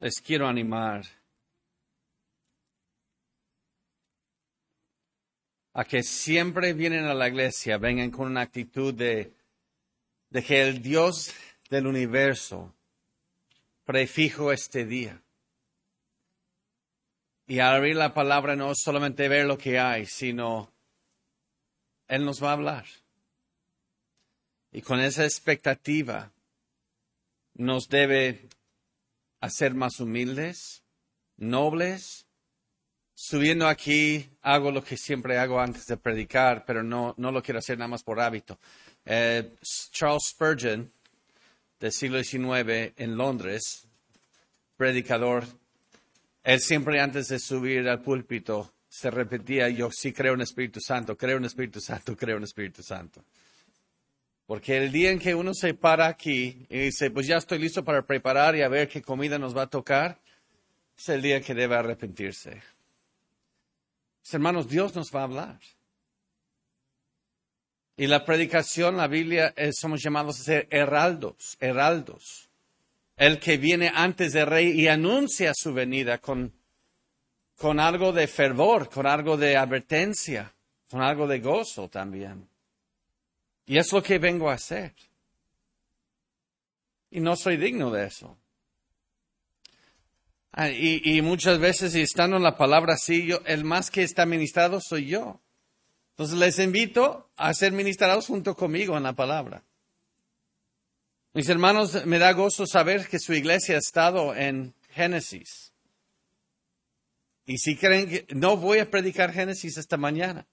les quiero animar a que siempre vienen a la iglesia, vengan con una actitud de, que el Dios del universo prefijo este día. Y al abrir la palabra no solamente ver lo que hay, sino Él nos va a hablar. Y con esa expectativa nos debe hacer más humildes, nobles. Subiendo aquí hago lo que siempre hago antes de predicar, pero no, no lo quiero hacer nada más por hábito. Eh, Charles Spurgeon, del siglo XIX en Londres, predicador, él siempre antes de subir al púlpito se repetía, yo sí creo en Espíritu Santo, creo en Espíritu Santo, creo en Espíritu Santo. Porque el día en que uno se para aquí y dice, pues ya estoy listo para preparar y a ver qué comida nos va a tocar, es el día que debe arrepentirse. hermanos, Dios nos va a hablar. Y la predicación, la Biblia, eh, somos llamados a ser heraldos, heraldos. El que viene antes del rey y anuncia su venida con, con algo de fervor, con algo de advertencia, con algo de gozo también. Y es lo que vengo a hacer. Y no soy digno de eso. Ah, y, muchas veces, y estando en la palabra así, yo, el más que está ministrado soy yo. Entonces les invito a ser ministrados junto conmigo en la palabra. Mis hermanos, me da gozo saber que su iglesia ha estado en Génesis. Y si creen que no voy a predicar Génesis esta mañana,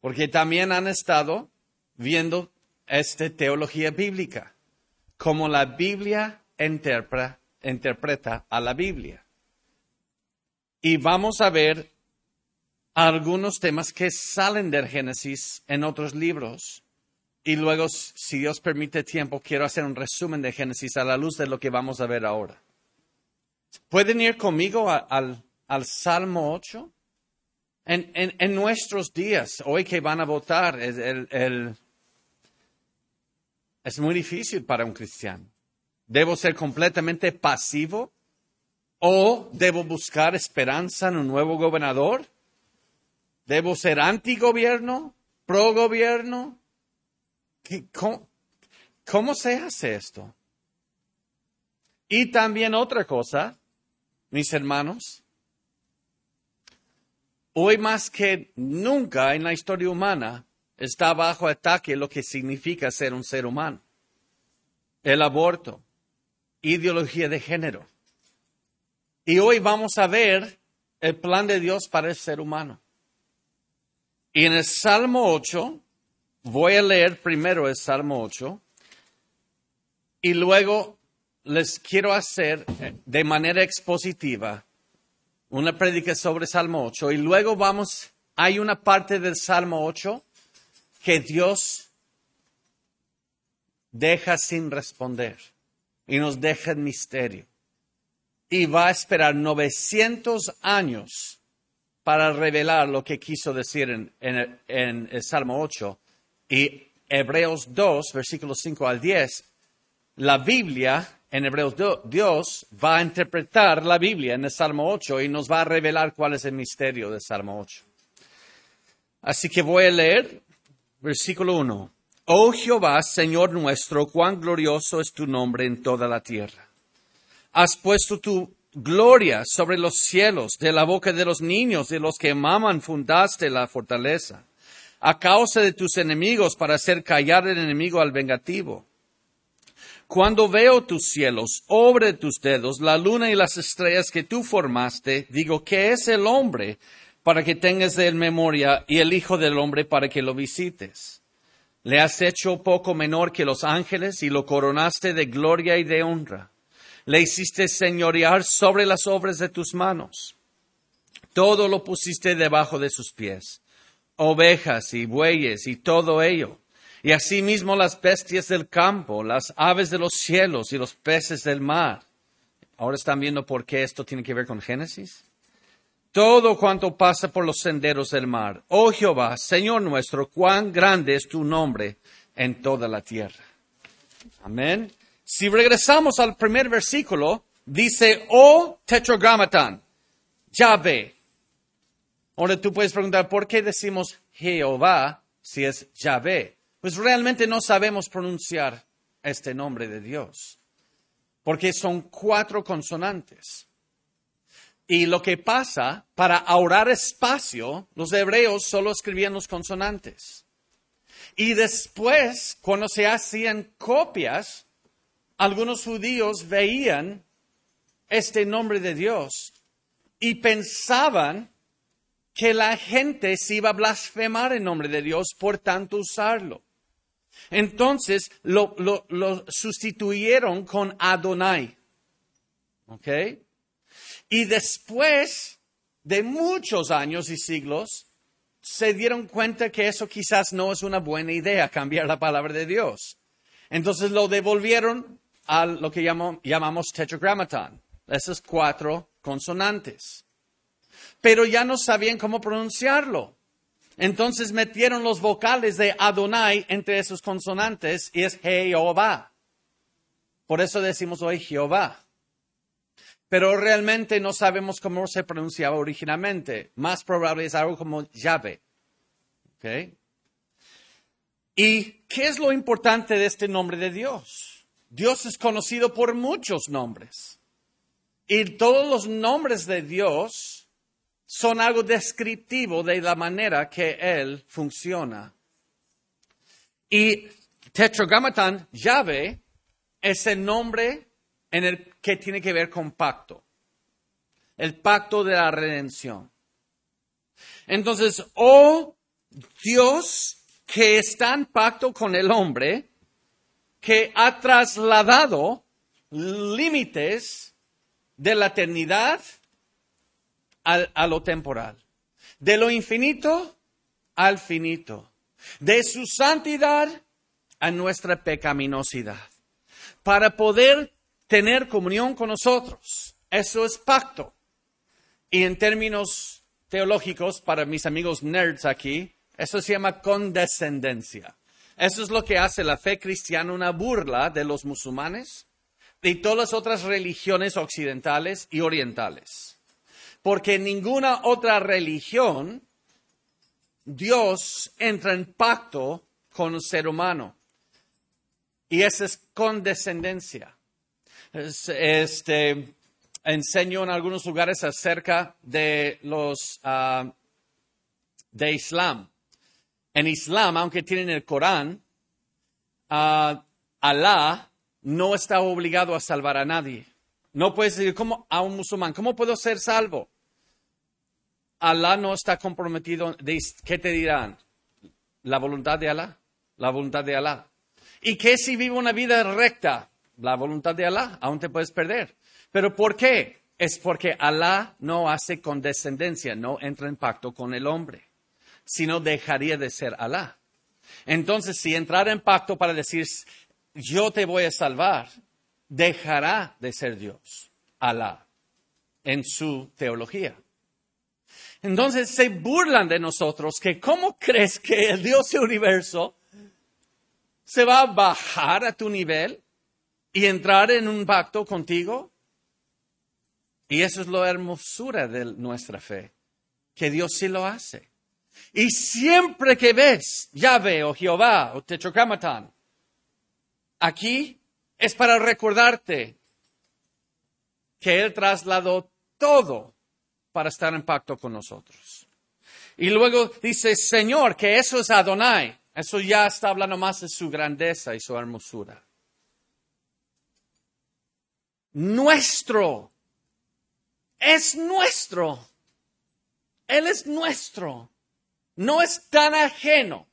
porque también han estado viendo esta teología bíblica, como la Biblia interpreta a la Biblia. Y vamos a ver algunos temas que salen del Génesis en otros libros. Y luego, si Dios permite tiempo, quiero hacer un resumen de Génesis a la luz de lo que vamos a ver ahora. ¿Pueden ir conmigo al, Salmo 8? En, nuestros días, hoy que van a votar, el, es muy difícil para un cristiano. ¿Debo ser completamente pasivo? ¿O debo buscar esperanza en un nuevo gobernador? ¿Debo ser antigobierno? ¿Pro-gobierno? ¿Cómo, ¿Cómo se hace esto? Y también otra cosa, mis hermanos, hoy más que nunca en la historia humana, está bajo ataque lo que significa ser un ser humano. El aborto, ideología de género. Y hoy vamos a ver el plan de Dios para el ser humano. Y en el Salmo 8, voy a leer primero el Salmo 8 y luego les quiero hacer eh, de manera expositiva una predica sobre Salmo 8 y luego vamos, hay una parte del Salmo 8 que Dios deja sin responder y nos deja en misterio. Y va a esperar 900 años para revelar lo que quiso decir en, el Salmo 8. Y Hebreos 2, versículos 5 al 10, la Biblia, en Hebreos 2, Dios va a interpretar la Biblia en el Salmo 8 y nos va a revelar cuál es el misterio del Salmo 8. Así que voy a leer Versículo 1. Oh Jehová, Señor nuestro, cuán glorioso es tu nombre en toda la tierra. Has puesto tu gloria sobre los cielos, de la boca de los niños, de los que maman, fundaste la fortaleza. A causa de tus enemigos, para hacer callar el enemigo al vengativo. Cuando veo tus cielos, obra de tus dedos, la luna y las estrellas que tú formaste, digo, ¿qué es el hombre para que tengas de él memoria y el Hijo del Hombre para que lo visites. Le has hecho poco menor que los ángeles y lo coronaste de gloria y de honra. Le hiciste señorear sobre las obras de tus manos. Todo lo pusiste debajo de sus pies, ovejas y bueyes y todo ello, y asimismo las bestias del campo, las aves de los cielos y los peces del mar. Ahora están viendo por qué esto tiene que ver con Génesis todo cuanto pasa por los senderos del mar. Oh Jehová, Señor nuestro, cuán grande es tu nombre en toda la tierra. Amén. Si regresamos al primer versículo, dice O tetragrammaton, Yahvé. Ahora tú puedes preguntar, ¿por qué decimos Jehová si es Yahvé? Pues realmente no sabemos pronunciar este nombre de Dios, porque son cuatro consonantes. Y lo que pasa, para ahorrar espacio, los hebreos solo escribían los consonantes. Y después, cuando se hacían copias, algunos judíos veían este nombre de Dios y pensaban que la gente se iba a blasfemar en nombre de Dios por tanto usarlo. Entonces lo, lo sustituyeron con Adonai. ¿Ok? Y después de muchos años y siglos, se dieron cuenta que eso quizás no es una buena idea, cambiar la palabra de Dios. Entonces lo devolvieron a lo que llamamos tetragrammaton, esas cuatro consonantes. Pero ya no sabían cómo pronunciarlo. Entonces metieron los vocales de Adonai entre esos consonantes y es Jehová. Por eso decimos hoy Jehová pero realmente no sabemos cómo se pronunciaba originalmente. Más probable es algo como llave. ¿Y qué es lo importante de este nombre de Dios? Dios es conocido por muchos nombres. Y todos los nombres de Dios son algo descriptivo de la manera que Él funciona. Y Tetragrammaton, llave, es el nombre en el que tiene que ver con pacto. El pacto de la redención. Entonces, oh Dios que está en pacto con el hombre, que ha trasladado límites de la eternidad a lo temporal, de lo infinito al finito, de su santidad a nuestra pecaminosidad, para poder tener comunión con nosotros. Eso es pacto. Y en términos teológicos, para mis amigos nerds aquí, eso se llama condescendencia. Eso es lo que hace la fe cristiana una burla de los musulmanes y todas las otras religiones occidentales y orientales. Porque en ninguna otra religión Dios entra en pacto con el ser humano. Y esa es condescendencia este, enseño en algunos lugares acerca de los ah, de Islam. En Islam, aunque tienen el Corán, uh, Alá no está obligado a salvar a nadie. No puedes decir como a un musulmán, ¿cómo puedo ser salvo? Alá no está comprometido. ¿Qué te dirán? La voluntad de Alá. La voluntad de Alá. ¿Y qué si vive una vida recta? La voluntad de Alá, aún te puedes perder. ¿Pero por qué? Es porque Alá no hace condescendencia, no entra en pacto con el hombre, sino dejaría de ser Alá. Entonces, si entrara en pacto para decir, yo te voy a salvar, dejará de ser Dios, Alá, en su teología. Entonces se burlan de nosotros que cómo crees que el Dios del universo se va a bajar a tu nivel y entrar en un pacto contigo. Y eso es la hermosura de nuestra fe, que Dios sí lo hace. Y siempre que ves Yahvé o Jehová o Tetragrammaton, aquí es para recordarte que Él trasladó todo para estar en pacto con nosotros. Y luego dice, Señor, que eso es Adonai. Eso ya está hablando más de su grandeza y su hermosura nuestro. Es nuestro. Él es nuestro. No es tan ajeno.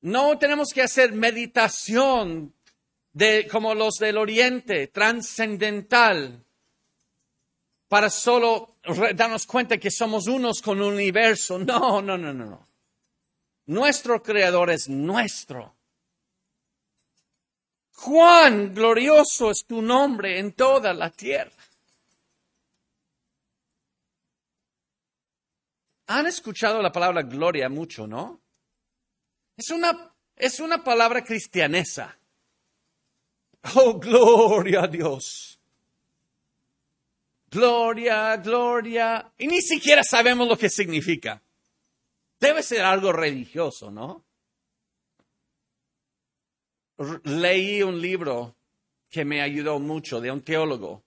No tenemos que hacer meditación de, como los del Oriente, trascendental, para solo darnos cuenta que somos unos con el universo. No, no, no, no, no. Nuestro Creador es nuestro. Juan, glorioso es tu nombre en toda la tierra. Han escuchado la palabra gloria mucho, ¿no? Es una, es una palabra cristianesa. Oh, gloria a Dios. Gloria, gloria. Y ni siquiera sabemos lo que significa. Debe ser algo religioso, ¿no? Leí un libro que me ayudó mucho de un teólogo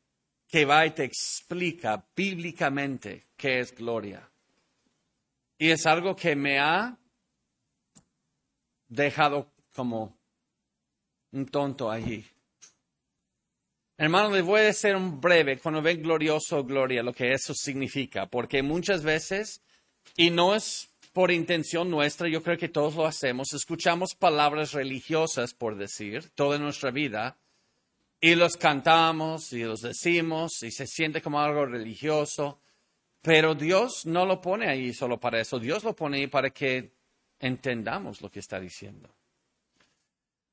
que va y te explica bíblicamente qué es gloria. Y es algo que me ha dejado como un tonto allí. Hermano, les voy a decir un breve cuando ven glorioso gloria, lo que eso significa, porque muchas veces, y no es por intención nuestra, yo creo que todos lo hacemos, escuchamos palabras religiosas, por decir, toda nuestra vida, y los cantamos y los decimos y se siente como algo religioso, pero Dios no lo pone ahí solo para eso, Dios lo pone ahí para que entendamos lo que está diciendo.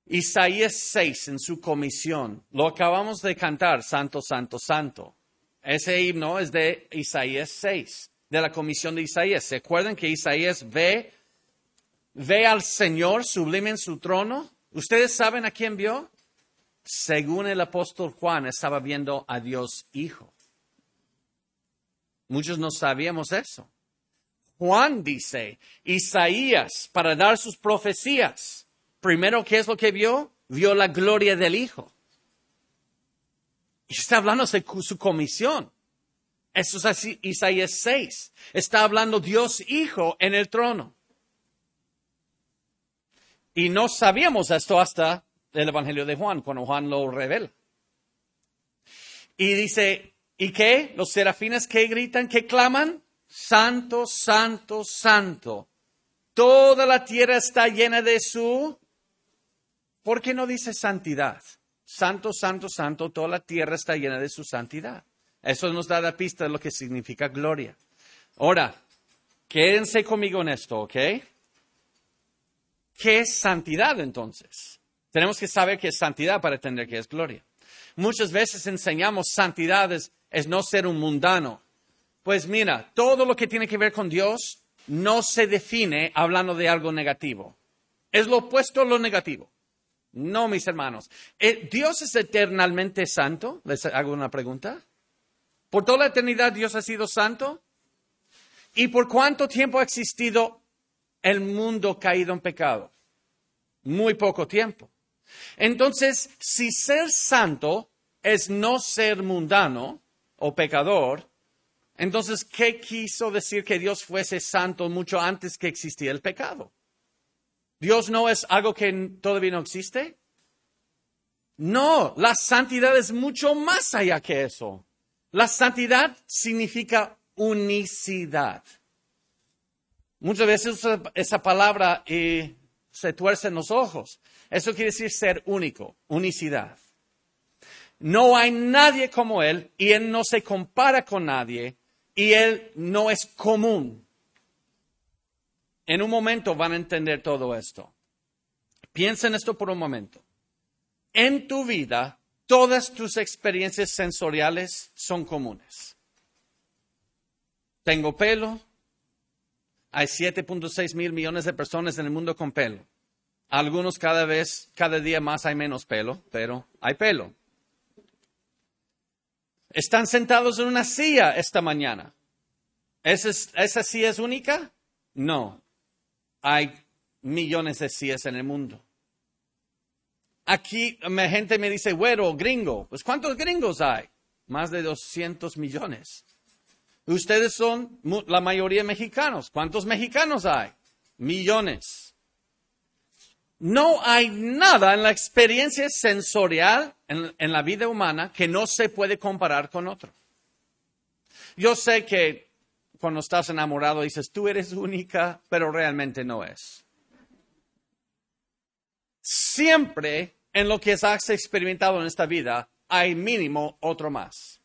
Isaías 6 en su comisión, lo acabamos de cantar, Santo, Santo, Santo. Ese himno es de Isaías 6, de la comisión de Isaías. ¿Se acuerdan que Isaías ve, ve al Señor sublime en su trono? ¿Ustedes saben a quién vio? Según el apóstol Juan, estaba viendo a Dios Hijo. Muchos no sabíamos eso. Juan dice, Isaías, para dar sus profecías, primero, ¿qué es lo que vio? Vio la gloria del Hijo. Y está hablando de su comisión. Eso es así, Isaías 6. Está hablando Dios Hijo en el trono. Y no sabíamos esto hasta el Evangelio de Juan, cuando Juan lo revela. Y dice, ¿y qué? Los serafines que gritan, que claman, Santo, Santo, Santo. Toda la tierra está llena de su ¿Por qué no dice santidad? Santo, santo, santo, toda la tierra está llena de su santidad. Eso nos da la pista de lo que significa gloria. Ahora, quédense conmigo en esto, ¿ok? ¿Qué es santidad entonces? Tenemos que saber qué es santidad para entender qué es gloria. Muchas veces enseñamos santidad es, no ser un mundano. Pues mira, todo lo que tiene que ver con Dios no se define hablando de algo negativo. Es lo opuesto a lo negativo. No, mis hermanos. Eh, ¿Dios es eternamente santo? Les hago una pregunta. ¿Por toda la eternidad Dios ha sido santo? ¿Y por cuánto tiempo ha existido el mundo caído en pecado? Muy poco tiempo. Entonces, si ser santo es no ser mundano o pecador, entonces, ¿qué quiso decir que Dios fuese santo mucho antes que existía el pecado? ¿Dios no es algo que todavía no existe? No, la santidad es mucho más allá que eso. La santidad significa unicidad. Muchas veces esa palabra se tuercen los ojos. Eso quiere decir ser único, unicidad. No hay nadie como Él y Él no se compara con nadie y Él no es común. En un momento van a entender todo esto. Piensa esto por un momento. En tu vida, todas tus experiencias sensoriales son comunes. Tengo pelo. Hay 7.6 mil millones de personas en el mundo con pelo. Algunos cada vez, cada día más hay menos pelo, pero hay pelo. Están sentados en una silla esta mañana. ¿Esa, esa silla es única? No hay millones de sillas en el mundo. Aquí la gente me dice, güero, gringo. Pues ¿cuántos gringos hay? Más de 200 millones. Ustedes son la mayoría mexicanos. ¿Cuántos mexicanos hay? Millones. No hay nada en la experiencia sensorial en, en la vida humana que no se puede comparar con otro. Yo sé que cuando estás enamorado dices, tú eres única, pero realmente no es. Siempre en lo que has experimentado en esta vida hay mínimo otro más.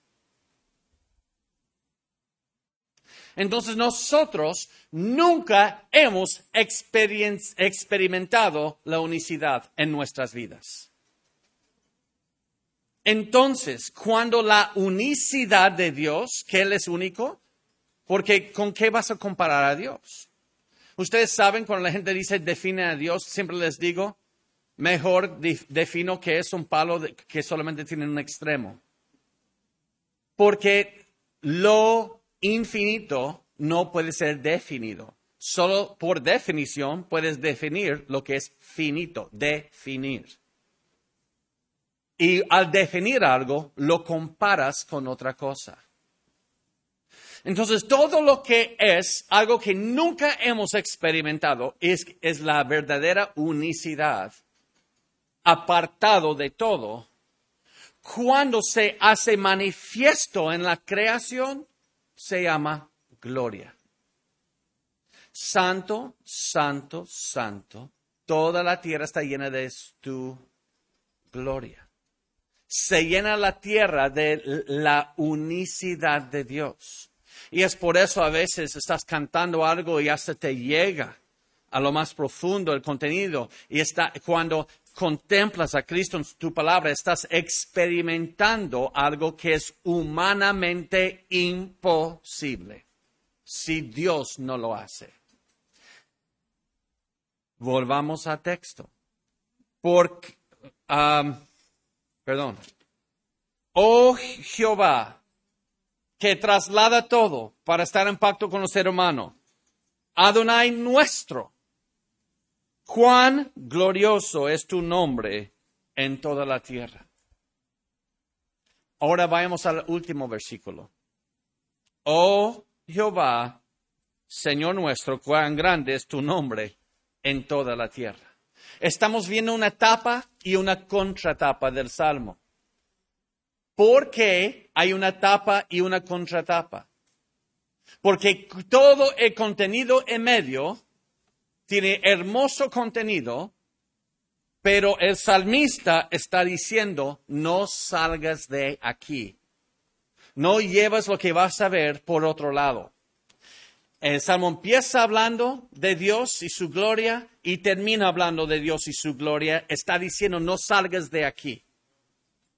Entonces nosotros nunca hemos experimentado la unicidad en nuestras vidas. Entonces, cuando la unicidad de Dios, que Él es único, porque ¿con qué vas a comparar a Dios? Ustedes saben, cuando la gente dice define a Dios, siempre les digo, mejor defino que es un palo que solamente tiene un extremo. Porque lo infinito no puede ser definido. Solo por definición puedes definir lo que es finito, definir. Y al definir algo, lo comparas con otra cosa. Entonces, todo lo que es algo que nunca hemos experimentado es, es la verdadera unicidad, apartado de todo. Cuando se hace manifiesto en la creación, se llama gloria. Santo, santo, santo, toda la tierra está llena de tu gloria. Se llena la tierra de la unicidad de Dios. Y es por eso a veces estás cantando algo y hasta te llega a lo más profundo el contenido. Y está, cuando contemplas a Cristo en tu palabra, estás experimentando algo que es humanamente imposible si Dios no lo hace. Volvamos a texto. Porque, perdón. Oh Jehová, que traslada todo para estar en pacto con los seres humanos. Adonai nuestro. Cuán glorioso es tu nombre en toda la tierra. Ahora vayamos al último versículo. Oh Jehová, Señor nuestro, cuán grande es tu nombre en toda la tierra. Estamos viendo una etapa y una contratapa del Salmo. ¿Por qué hay una etapa y una contratapa? Porque todo el contenido en medio tiene hermoso contenido, pero el salmista está diciendo, no salgas de aquí. No llevas lo que vas a ver por otro lado. El Salmo empieza hablando de Dios y su gloria y termina hablando de Dios y su gloria. Está diciendo, no salgas de aquí.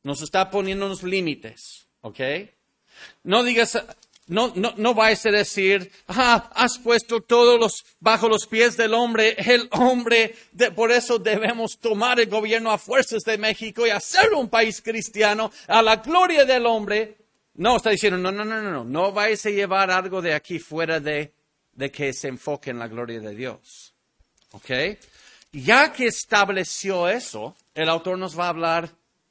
Nos está poniendo unos límites, ¿ok? No digas, no, no, no vayas a decir, ah, has puesto todos los bajo los pies del hombre, el hombre, por eso debemos tomar el gobierno a fuerzas de México y hacerlo un país cristiano a la gloria del hombre. No, está diciendo, no, no, no, no, no, no vais a llevar algo de aquí fuera de, de que se enfoque en la gloria de Dios. ¿Ok? Ya que estableció eso, el autor nos va a hablar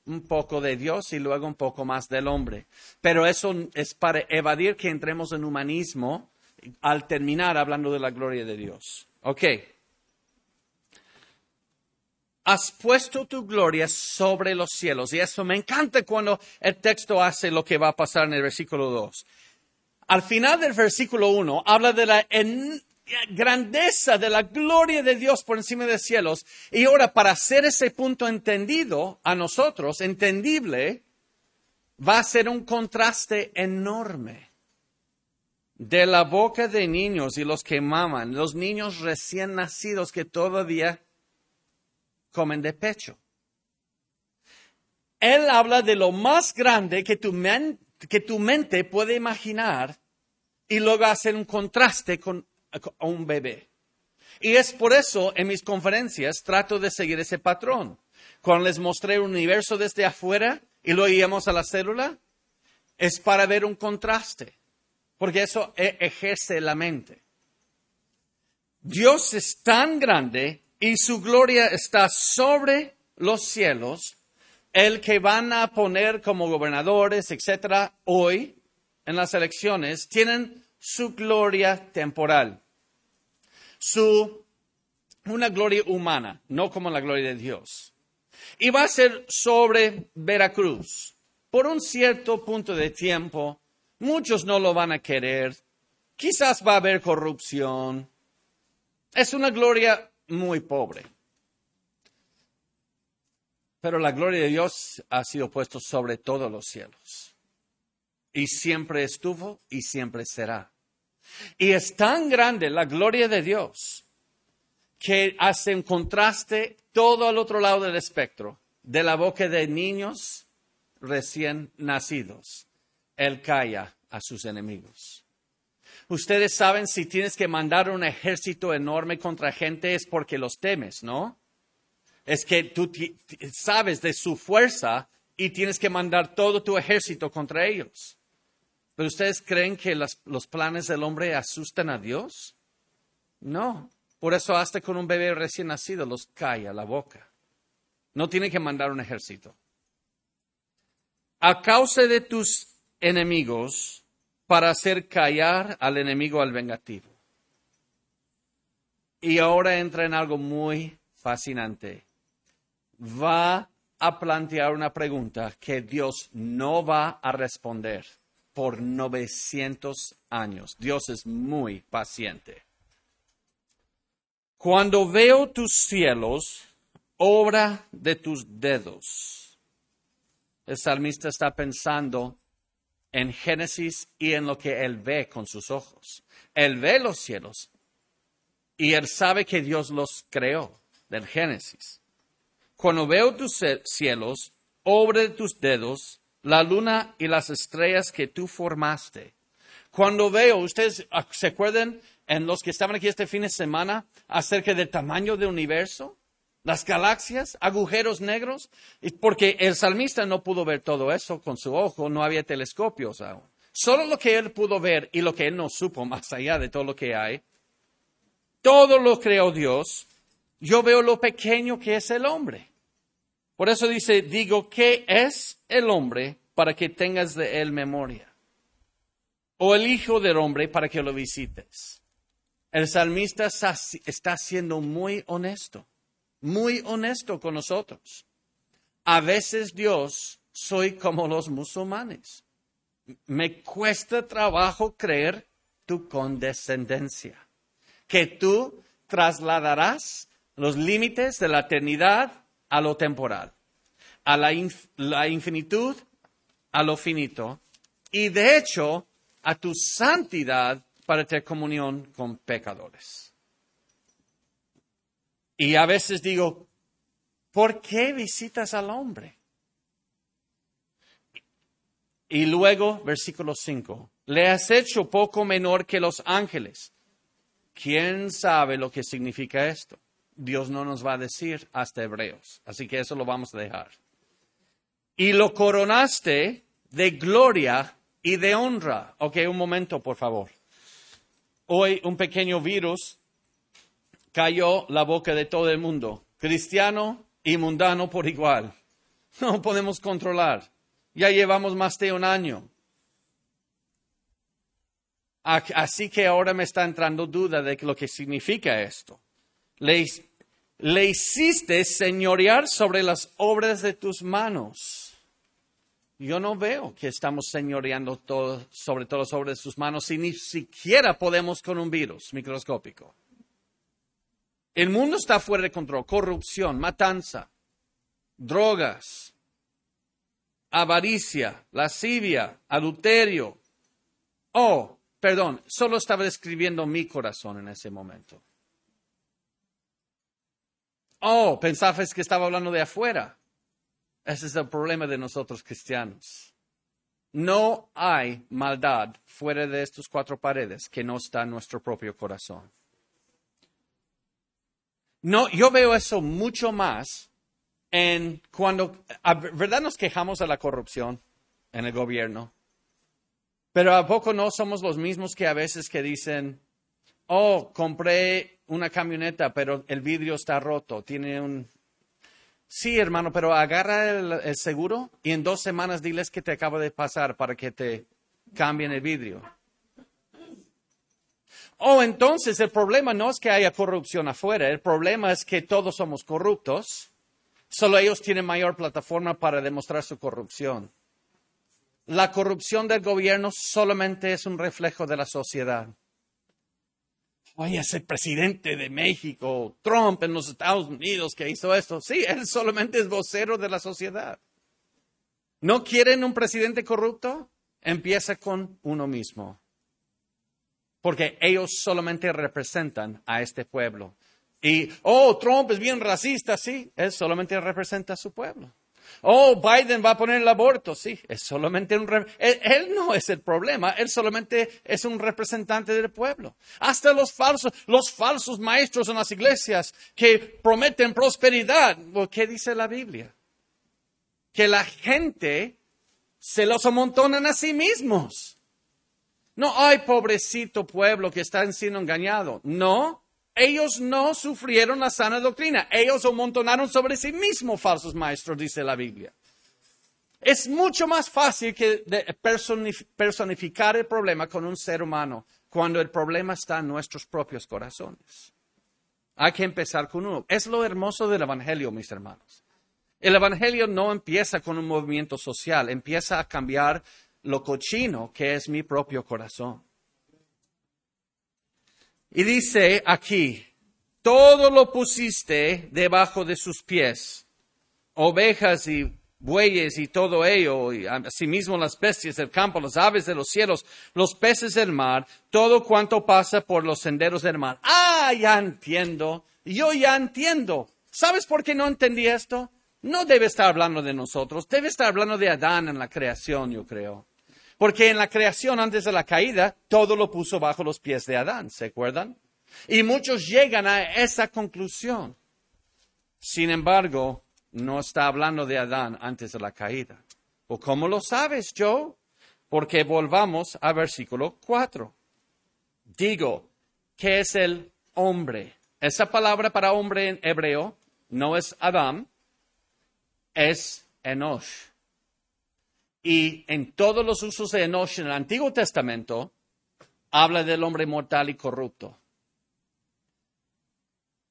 un poco de Dios y luego un poco más del hombre. Pero eso es para evadir que entremos en humanismo al terminar hablando de la gloria de Dios. Ok has puesto tu gloria sobre los cielos. Y eso me encanta cuando el texto hace lo que va a pasar en el versículo 2. Al final del versículo 1 habla de la grandeza, de la gloria de Dios por encima de los cielos. Y ahora, para hacer ese punto entendido a nosotros, entendible, va a ser un contraste enorme de la boca de niños y los que maman, los niños recién nacidos que todavía comen de pecho. Él habla de lo más grande que tu, mente puede imaginar y luego hacer un contraste con, un bebé. Y es por eso en mis conferencias trato de seguir ese patrón. Cuando les mostré el universo desde afuera y lo íbamos a la célula, es para ver un contraste, porque eso ejerce la mente. Dios es tan grande y su gloria está sobre los cielos, el que van a poner como gobernadores, etcétera, hoy en las elecciones, tienen su gloria temporal, su una gloria humana, no como la gloria de Dios. Y va a ser sobre Veracruz. Por un cierto punto de tiempo, muchos no lo van a querer, quizás va a haber corrupción. Es una gloria muy pobre. Pero la gloria de Dios ha sido puesto sobre todos los cielos. Y siempre estuvo y siempre será. Y es tan grande la gloria de Dios que hace un contraste todo al otro lado del espectro, de la boca de niños recién nacidos. Él calla a sus enemigos. Ustedes saben si tienes que mandar un ejército enorme contra gente es porque los temes, ¿no? Es que tú sabes de su fuerza y tienes que mandar todo tu ejército contra ellos. ¿Pero ustedes creen que los planes del hombre asustan a Dios? No. Por eso hasta con un bebé recién nacido los calla la boca. No tiene que mandar un ejército. A causa de tus enemigos, para hacer callar al enemigo al vengativo. Y ahora entra en algo muy fascinante. Va a plantear una pregunta que Dios no va a responder por 900 años. Dios es muy paciente. Cuando veo tus cielos, obra de tus dedos. El salmista está pensando en Génesis y en lo que él ve con sus ojos. Él ve los cielos y él sabe que Dios los creó del Génesis. Cuando veo tus cielos, obra de tus dedos, la luna y las estrellas que tú formaste. Cuando veo, ustedes ah, se acuerdan en los que estaban aquí este fin de semana acerca del tamaño del universo, las galaxias, agujeros negros, porque el salmista no pudo ver todo eso con su ojo, no había telescopios aún. Solo lo que él pudo ver y lo que él no supo más allá de todo lo que hay, todo lo creó Dios. Yo veo lo pequeño que es el hombre. Por eso dice, digo, ¿qué es el hombre para que tengas de él memoria? O el hijo del hombre para que lo visites. El salmista está, siendo muy honesto, muy honesto con nosotros. A veces Dios soy como los musulmanes. Me cuesta trabajo creer tu condescendencia, que tú trasladarás los límites de la eternidad a lo temporal, a la, inf- la infinitud a lo finito, y de hecho a tu santidad para tener comunión con pecadores. Y a veces digo, ¿por qué visitas al hombre? Y luego, versículo 5, le has hecho poco menor que los ángeles. ¿Quién sabe lo que significa esto? Dios no nos va a decir hasta Hebreos, así que eso lo vamos a dejar. Y lo coronaste de gloria y de honra. Ok, un momento, por favor. Hoy un pequeño virus cayó la boca de todo el mundo, cristiano y mundano por igual. No podemos controlar. Ya llevamos más de un año. Así que ahora me está entrando duda de lo que significa esto. Le, le hiciste señorear sobre las obras de tus manos. Yo no veo que estamos señoreando todo, sobre todo sobre sus manos si ni siquiera podemos con un virus microscópico. El mundo está fuera de control. Corrupción, matanza, drogas, avaricia, lascivia, adulterio. Oh, perdón, solo estaba describiendo mi corazón en ese momento. Oh, pensabas que estaba hablando de afuera. Ese es el problema de nosotros cristianos. No hay maldad fuera de estas cuatro paredes que no está en nuestro propio corazón. No, yo veo eso mucho más en cuando, a verdad nos quejamos de la corrupción en el gobierno, pero a poco no somos los mismos que a veces que dicen, oh, compré una camioneta, pero el vidrio está roto, tiene un... Sí, hermano, pero agarra el, seguro y en dos semanas diles que te acaba de pasar para que te cambien el vidrio. Oh, entonces el problema no es que haya corrupción afuera, el problema es que todos somos corruptos, solo ellos tienen mayor plataforma para demostrar su corrupción. La corrupción del gobierno solamente es un reflejo de la sociedad. Oye, ese presidente de México, Trump en los Estados Unidos que hizo esto, sí, él solamente es vocero de la sociedad. ¿No quieren un presidente corrupto? Empieza con uno mismo porque ellos solamente representan a este pueblo. Y, oh, Trump es bien racista, sí, él solamente representa a su pueblo. Oh, Biden va a poner el aborto, sí, es solamente un... Él, no es el problema, él solamente es un representante del pueblo. Hasta los falsos, los falsos maestros en las iglesias que prometen prosperidad, ¿qué dice la Biblia? Que la gente se los amontonan a sí mismos. No, ay, pobrecito pueblo que está siendo engañado. No, ellos no sufrieron la sana doctrina. Ellos amontonaron sobre sí mismos falsos maestros, dice la Biblia. Es mucho más fácil que personificar el problema con un ser humano cuando el problema está en nuestros propios corazones. Hay que empezar con uno. Es lo hermoso del Evangelio, mis hermanos. El Evangelio no empieza con un movimiento social, empieza a cambiar lo cochino que es mi propio corazón. Y dice aquí, todo lo pusiste debajo de sus pies, ovejas y bueyes y todo ello, y asimismo las bestias del campo, las aves de los cielos, los peces del mar, todo cuanto pasa por los senderos del mar. Ah, ya entiendo, yo ya entiendo. ¿Sabes por qué no entendí esto? No debe estar hablando de nosotros, debe estar hablando de Adán en la creación, yo creo. Porque en la creación, antes de la caída, todo lo puso bajo los pies de Adán, ¿se acuerdan? Y muchos llegan a esa conclusión. Sin embargo, no está hablando de Adán antes de la caída. ¿O cómo lo sabes, Joe? Porque volvamos al versículo 4. Digo, ¿qué es el hombre? Esa palabra para hombre en hebreo no es Adán, es Enosh. Y en todos los usos de Enosh en el Antiguo Testamento, habla del hombre mortal y corrupto.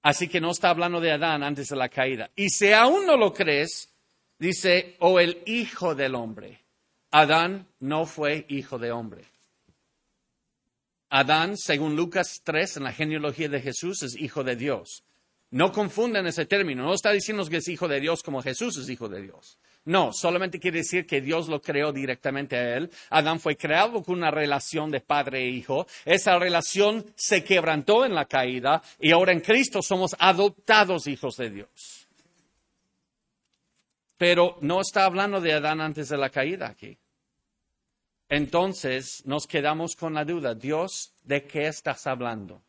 Así que no está hablando de Adán antes de la caída. Y si aún no lo crees, dice, o el hijo del hombre. Adán no fue hijo de hombre. Adán, según Lucas 3, en la genealogía de Jesús, es hijo de Dios. No confundan ese término. No está diciendo que es hijo de Dios como Jesús es hijo de Dios. No, solamente quiere decir que Dios lo creó directamente a él. Adán fue creado con una relación de padre e hijo. Esa relación se quebrantó en la caída y ahora en Cristo somos adoptados hijos de Dios. Pero no está hablando de Adán antes de la caída aquí. Entonces nos quedamos con la duda, Dios, ¿de qué estás hablando?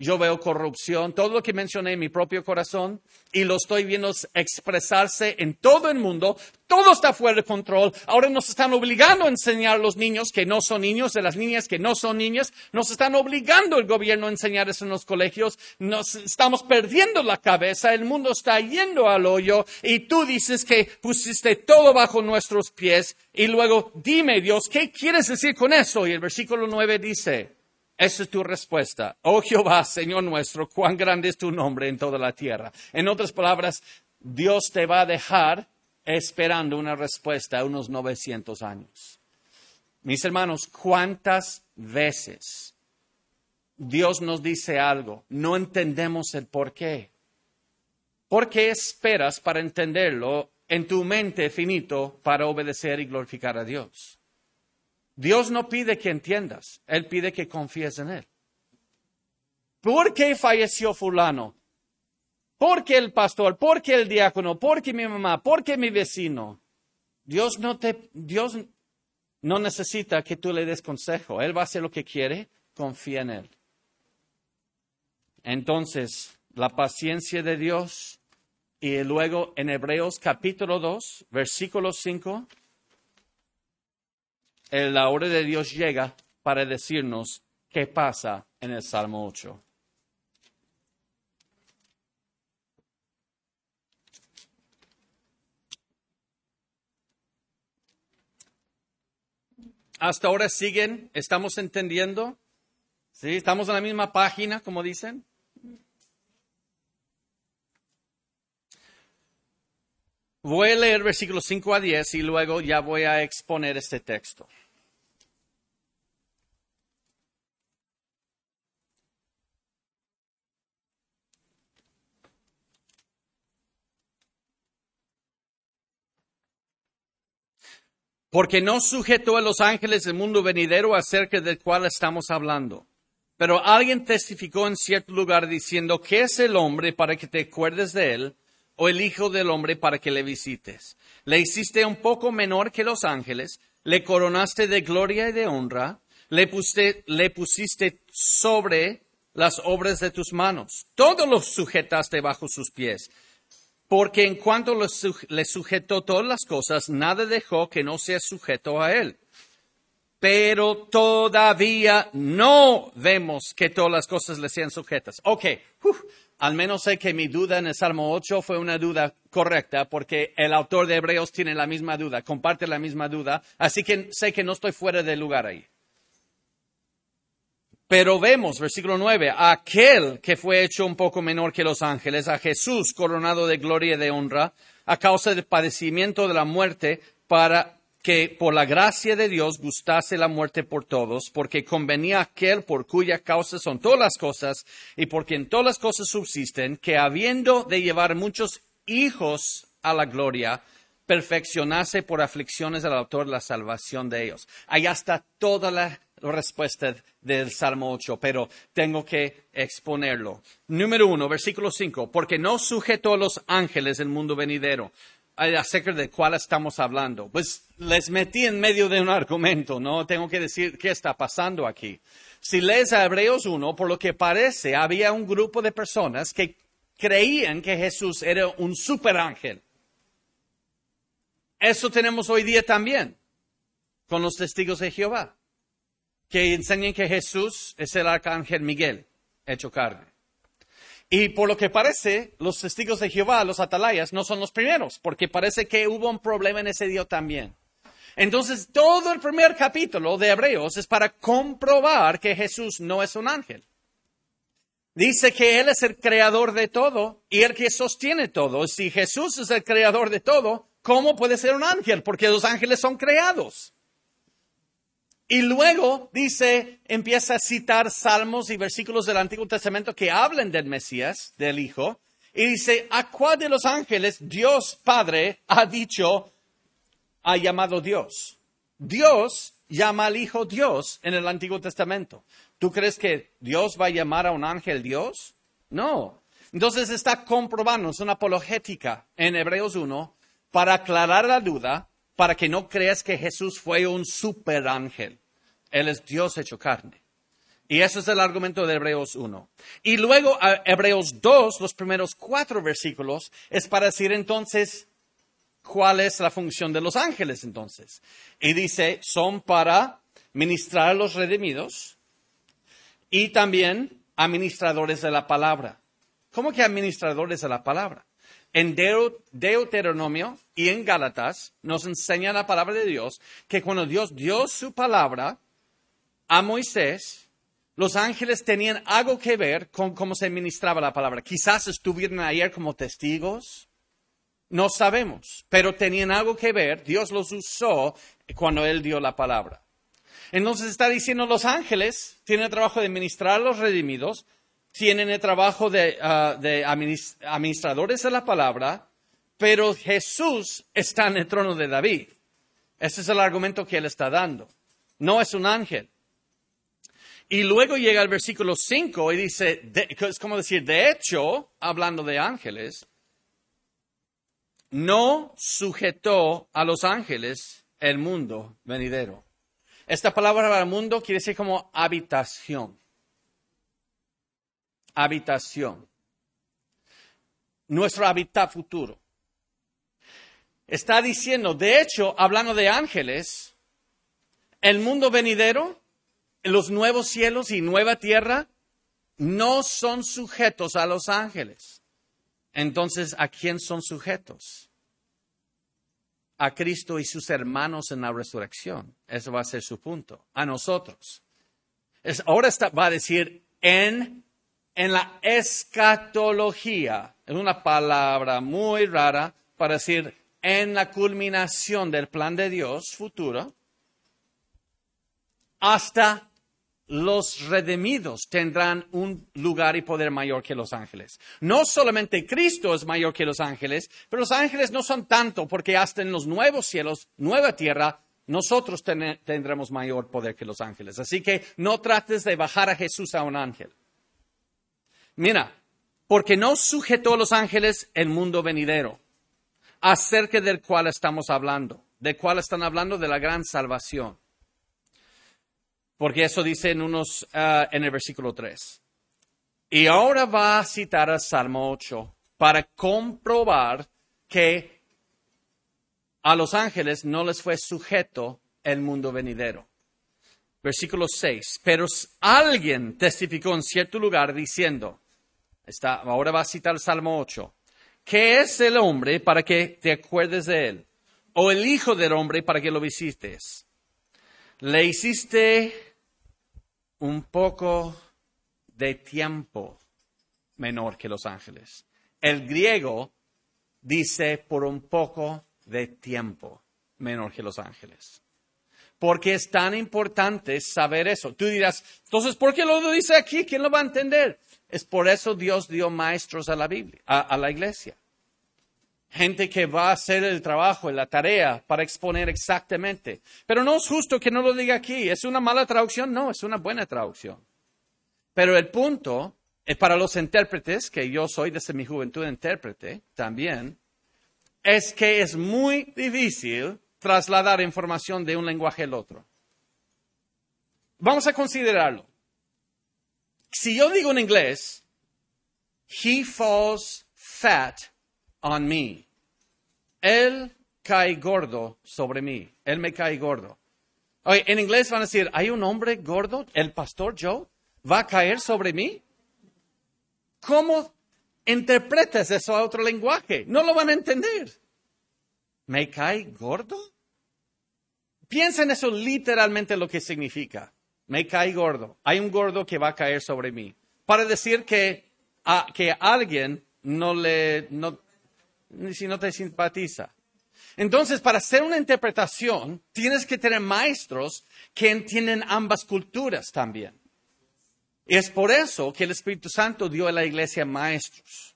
Yo veo corrupción, todo lo que mencioné en mi propio corazón, y lo estoy viendo expresarse en todo el mundo, todo está fuera de control. Ahora nos están obligando a enseñar a los niños que no son niños, de las niñas que no son niñas, nos están obligando el gobierno a enseñar eso en los colegios, nos estamos perdiendo la cabeza, el mundo está yendo al hoyo, y tú dices que pusiste todo bajo nuestros pies, y luego dime Dios, ¿qué quieres decir con eso? Y el versículo 9 dice, esa es tu respuesta. Oh Jehová, Señor nuestro, cuán grande es tu nombre en toda la tierra. En otras palabras, Dios te va a dejar esperando una respuesta unos 900 años. Mis hermanos, ¿cuántas veces Dios nos dice algo? No entendemos el por qué. ¿Por qué esperas para entenderlo en tu mente finito para obedecer y glorificar a Dios? Dios no pide que entiendas, Él pide que confíes en Él. ¿Por qué falleció fulano? ¿Por qué el pastor? ¿Por qué el diácono? ¿Por qué mi mamá? ¿Por qué mi vecino? Dios no te, Dios no necesita que tú le des consejo. Él va a hacer lo que quiere, confía en Él. Entonces, la paciencia de Dios y luego en Hebreos capítulo 2, versículo 5, la hora de Dios llega para decirnos qué pasa en el Salmo 8. Hasta ahora siguen, estamos entendiendo, ¿sí? Estamos en la misma página, como dicen. Voy a leer versículos 5 a 10 y luego ya voy a exponer este texto. Porque no sujetó a los ángeles del mundo venidero acerca del cual estamos hablando. Pero alguien testificó en cierto lugar diciendo, ¿qué es el hombre para que te acuerdes de él? o el Hijo del Hombre para que le visites. Le hiciste un poco menor que los ángeles, le coronaste de gloria y de honra, le, le pusiste sobre las obras de tus manos. Todo lo sujetaste bajo sus pies porque en cuanto le sujetó todas las cosas, nada dejó que no sea sujeto a él. pero todavía no vemos que todas las cosas le sean sujetas. Ok, al menos sé que mi duda en el Salmo 8 fue una duda correcta, porque el autor de Hebreos tiene la misma duda, comparte la misma duda, así que sé que no estoy fuera de lugar ahí. Pero vemos, versículo 9, aquel que fue hecho un poco menor que los ángeles, a Jesús coronado de gloria y de honra, a causa del padecimiento de la muerte, para que por la gracia de Dios gustase la muerte por todos, porque convenía aquel por cuya causa son todas las cosas, y porque en todas las cosas subsisten, que habiendo de llevar muchos hijos a la gloria, perfeccionase por aflicciones al autor la salvación de ellos. Allá está toda la respuesta del Salmo 8, pero tengo que exponerlo. Número uno, versículo 5, porque no sujetó a los ángeles el mundo venidero acerca de cuál estamos hablando. Pues les metí en medio de un argumento, ¿no? Tengo que decir qué está pasando aquí. Si lees a Hebreos 1, por lo que parece, había un grupo de personas que creían que Jesús era un superángel. Eso tenemos hoy día también con los testigos de Jehová, que enseñan que Jesús es el arcángel Miguel, hecho carne. Y por lo que parece, los testigos de Jehová, los atalayas, no son los primeros, porque parece que hubo un problema en ese día también. Entonces, todo el primer capítulo de Hebreos es para comprobar que Jesús no es un ángel. Dice que Él es el creador de todo y el que sostiene todo. Si Jesús es el creador de todo, ¿cómo puede ser un ángel? Porque los ángeles son creados. Y luego dice, empieza a citar salmos y versículos del Antiguo Testamento que hablan del Mesías, del Hijo, y dice, ¿a cuál de los ángeles Dios Padre ha dicho, ha llamado Dios? Dios llama al Hijo Dios en el Antiguo Testamento. ¿Tú crees que Dios va a llamar a un ángel Dios? No. Entonces está comprobando, es una apologética en Hebreos 1 para aclarar la duda, para que no creas que Jesús fue un superángel. Él es Dios hecho carne. Y ese es el argumento de Hebreos 1. Y luego Hebreos 2, los primeros cuatro versículos, es para decir entonces cuál es la función de los ángeles entonces. Y dice, son para ministrar a los redimidos y también administradores de la palabra. ¿Cómo que administradores de la palabra? En Deuteronomio y en Gálatas nos enseña la palabra de Dios que cuando Dios dio su palabra, a Moisés, los ángeles tenían algo que ver con cómo se ministraba la palabra. Quizás estuvieron ayer como testigos, no sabemos, pero tenían algo que ver, Dios los usó cuando Él dio la palabra. Entonces está diciendo los ángeles tienen el trabajo de ministrar a los redimidos, tienen el trabajo de, ah, de administradores de la palabra, pero Jesús está en el trono de David. Ese es el argumento que él está dando. No es un ángel. Y luego llega el versículo 5 y dice, es como decir, de hecho, hablando de ángeles, no sujetó a los ángeles el mundo venidero. Esta palabra para mundo quiere decir como habitación. Habitación. Nuestro hábitat futuro. Está diciendo, de hecho, hablando de ángeles, el mundo venidero los nuevos cielos y nueva tierra no son sujetos a los ángeles. Entonces, ¿a quién son sujetos? A Cristo y sus hermanos en la resurrección. Eso va a ser su punto. A nosotros. ahora va a decir en, en la escatología. Es una palabra muy rara para decir en la culminación del plan de Dios futuro hasta los redimidos tendrán un lugar y poder mayor que los ángeles. No solamente Cristo es mayor que los ángeles, pero los ángeles no son tanto porque hasta en los nuevos cielos, nueva tierra, nosotros tendremos mayor poder que los ángeles. Así que no trates de bajar a Jesús a un ángel. Mira, porque no sujetó a los ángeles el mundo venidero, acerca del cual estamos hablando, del cual están hablando de la gran salvación. Porque eso dice en, unos, ah, en el versículo 3. Y ahora va a citar al Salmo 8 para comprobar que a los ángeles no les fue sujeto el mundo venidero. Versículo 6. Pero alguien testificó en cierto lugar diciendo, está, ahora va a citar el Salmo 8, ¿qué es el hombre para que te acuerdes de él? ¿O el hijo del hombre para que lo visites? Le hiciste un poco de tiempo menor que los ángeles. El griego dice por un poco de tiempo menor que los ángeles. Porque es tan importante saber eso. Tú dirás, entonces, ¿por qué lo dice aquí? ¿Quién lo va a entender? Es por eso Dios dio maestros a la Biblia, a, la iglesia. Gente que va a hacer el trabajo, la tarea para exponer exactamente. Pero no es justo que no lo diga aquí. ¿Es una mala traducción? No, es una buena traducción. Pero el punto es para los intérpretes, que yo soy desde mi juventud intérprete también, es que es muy difícil trasladar información de un lenguaje al otro. Vamos a considerarlo. Si yo digo en inglés, he falls fat on me. Él cae gordo sobre mí. Él me cae gordo. En inglés van a decir, ¿hay un hombre gordo? ¿El pastor Joe? ¿Va a caer sobre mí? ¿Cómo interpretas eso a otro lenguaje? No lo van a entender. ¿Me cae gordo? Piensa en eso literalmente lo que significa. Me cae gordo. Hay un gordo que va a caer sobre mí. Para decir que a, que alguien no le, no, si no te simpatiza. Entonces, para hacer una interpretación, tienes que tener maestros que entienden ambas culturas también. Y es por eso que el Espíritu Santo dio a la iglesia maestros.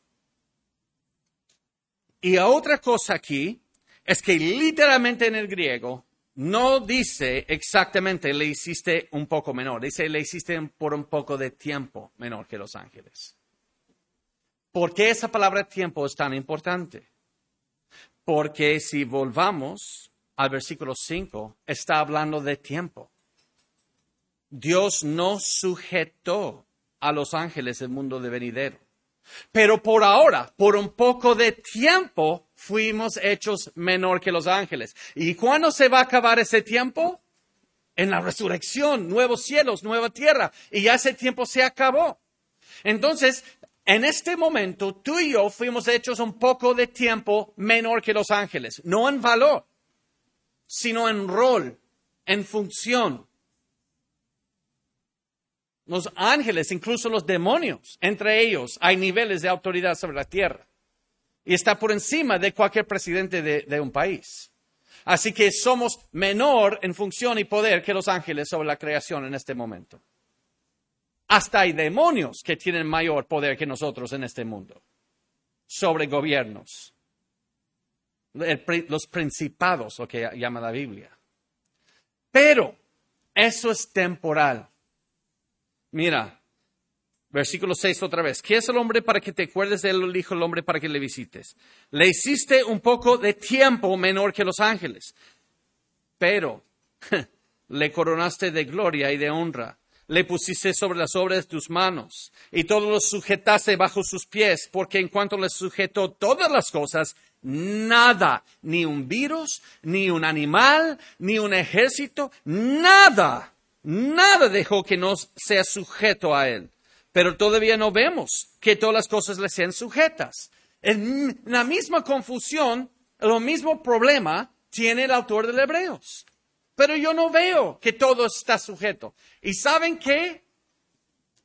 Y otra cosa aquí es que literalmente en el griego no dice exactamente le hiciste un poco menor, dice le hiciste por un poco de tiempo menor que los ángeles. ¿Por qué esa palabra tiempo es tan importante? Porque si volvamos al versículo 5, está hablando de tiempo. Dios no sujetó a los ángeles el mundo de venidero. Pero por ahora, por un poco de tiempo, fuimos hechos menor que los ángeles. ¿Y cuándo se va a acabar ese tiempo? En la resurrección, nuevos cielos, nueva tierra. Y ya ese tiempo se acabó. Entonces, en este momento, tú y yo fuimos hechos un poco de tiempo menor que los ángeles. No en valor, sino en rol, en función. Los ángeles, incluso los demonios, entre ellos hay niveles de autoridad sobre la tierra. Y está por encima de cualquier presidente de, un país. Así que somos menor en función y poder que los ángeles sobre la creación en este momento. Hasta hay demonios que tienen mayor poder que nosotros en este mundo, sobre gobiernos, los principados, lo que llama la Biblia. Pero eso es temporal. Mira, versículo 6 otra vez. ¿Qué es el hombre para que te acuerdes de él? El hijo el hombre para que le visites. Le hiciste un poco de tiempo menor que los ángeles, pero le coronaste de gloria y de honra. Le pusiste sobre las obras de tus manos y todo lo sujetaste bajo sus pies, porque en cuanto le sujetó todas las cosas, nada, ni un virus, ni un animal, ni un ejército, nada Nada dejó que no sea sujeto a él. Pero todavía no vemos que todas las cosas le sean sujetas. En la misma confusión, el mismo problema tiene el autor del Hebreos. Pero yo no veo que todo está sujeto. ¿Y saben qué?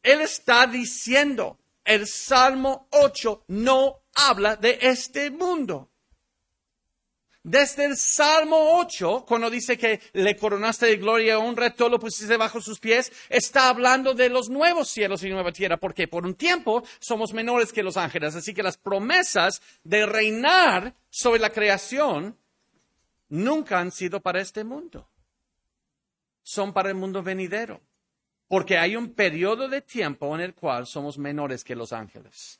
Él está diciendo, el Salmo 8 no habla de este mundo. Desde el Salmo 8, cuando dice que le coronaste de gloria y honra, todo lo pusiste bajo sus pies, está hablando de los nuevos cielos y nueva tierra, porque por un tiempo somos menores que los ángeles. Así que las promesas de reinar sobre la creación nunca han sido para este mundo. Son para el mundo venidero. Porque hay un periodo de tiempo en el cual somos menores que los ángeles.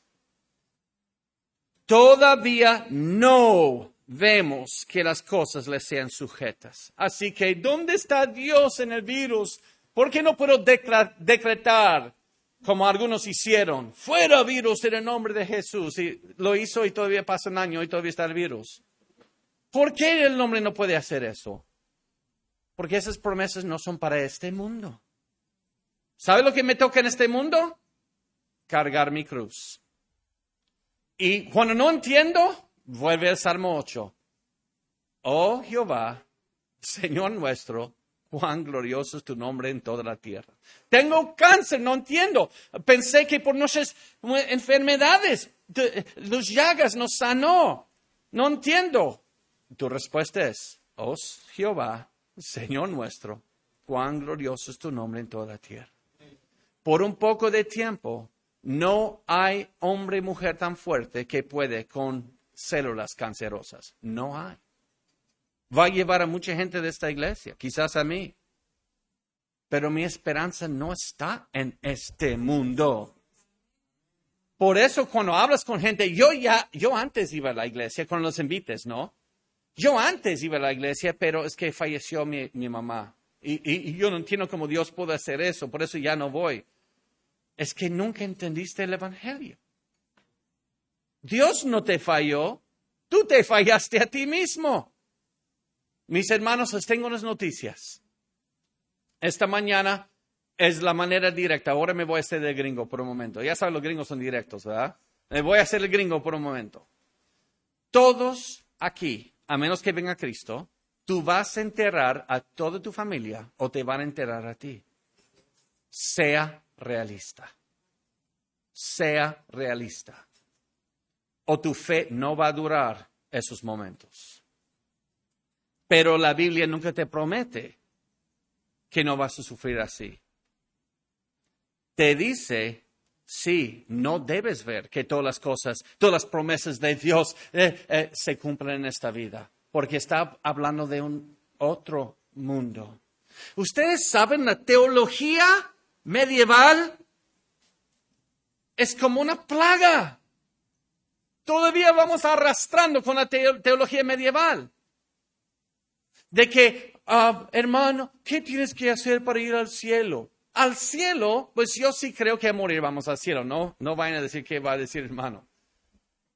Todavía no vemos que las cosas le sean sujetas. Así que, ¿dónde está Dios en el virus? ¿Por qué no puedo decretar, como algunos hicieron, fuera virus en el nombre de Jesús? Y lo hizo y todavía pasa un año y todavía está el virus. ¿Por qué el hombre no puede hacer eso? Porque esas promesas no son para este mundo. ¿Sabe lo que me toca en este mundo? Cargar mi cruz. Y cuando no entiendo, vuelve al Salmo 8. Oh Jehová, Señor nuestro, cuán glorioso es tu nombre en toda la tierra. Tengo cáncer, no entiendo. Pensé que por nuestras enfermedades, los llagas nos sanó. No entiendo. Tu respuesta es, oh Jehová, Señor nuestro, cuán glorioso es tu nombre en toda la tierra. Por un poco de tiempo, no hay hombre y mujer tan fuerte que puede con células cancerosas. No hay va a llevar a mucha gente de esta iglesia, quizás a mí. Pero mi esperanza no está en este mundo. Por eso cuando hablas con gente, yo ya, yo antes iba a la iglesia con los invites, ¿no? Yo antes iba a la iglesia, pero es que falleció mi, mamá. Y, y, yo no entiendo cómo Dios puede hacer eso, por eso ya no voy. Es que nunca entendiste el Evangelio. Dios no te falló, tú te fallaste a ti mismo. Mis hermanos, les tengo unas noticias. Esta mañana es la manera directa. Ahora me voy a hacer el gringo por un momento. Ya saben, los gringos son directos, ¿verdad? Me voy a hacer el gringo por un momento. Todos aquí, a menos que venga Cristo, tú vas a enterrar a toda tu familia o te van a enterrar a ti. Sea realista. Sea realista. O tu fe no va a durar esos momentos. Pero la Biblia nunca te promete que no vas a sufrir así. Te dice, sí, no debes ver que todas las cosas, todas las promesas de Dios eh, eh, se cumplen en esta vida, porque está hablando de un otro mundo. Ustedes saben, la teología medieval es como una plaga. Todavía vamos arrastrando con la teología medieval de que, ah, hermano, ¿qué tienes que hacer para ir al cielo? Al cielo, pues yo sí creo que a morir vamos al cielo, ¿no? No vayan a decir qué va a decir hermano.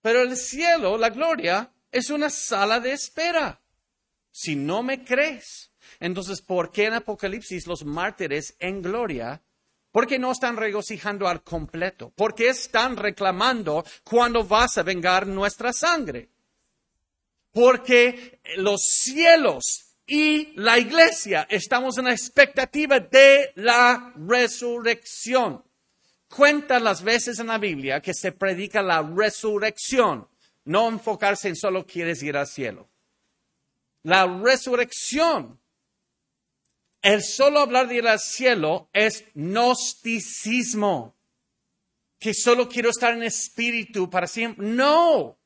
Pero el cielo, la gloria, es una sala de espera. Si no me crees, entonces, ¿por qué en Apocalipsis los mártires en gloria ¿Por qué no están regocijando al completo? ¿Por qué están reclamando cuando vas a vengar nuestra sangre? Porque los cielos y la iglesia estamos en la expectativa de la resurrección. Cuenta las veces en la Biblia que se predica la resurrección, no enfocarse en solo quieres ir al cielo. La resurrección. El solo hablar de ir al cielo es gnosticismo, que solo quiero estar en espíritu para siempre. No,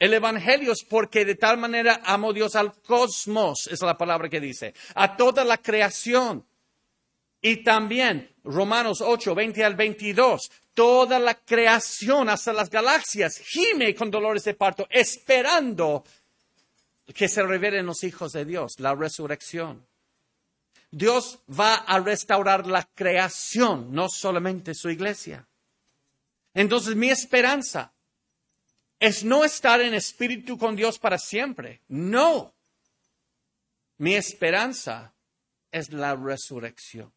el Evangelio es porque de tal manera amó Dios al cosmos, es la palabra que dice, a toda la creación. Y también Romanos 8, 20 al 22, toda la creación, hasta las galaxias, gime con dolores de parto, esperando que se revelen los hijos de Dios, la resurrección. Dios va a restaurar la creación, no solamente su iglesia. Entonces mi esperanza es no estar en espíritu con Dios para siempre. No. Mi esperanza es la resurrección.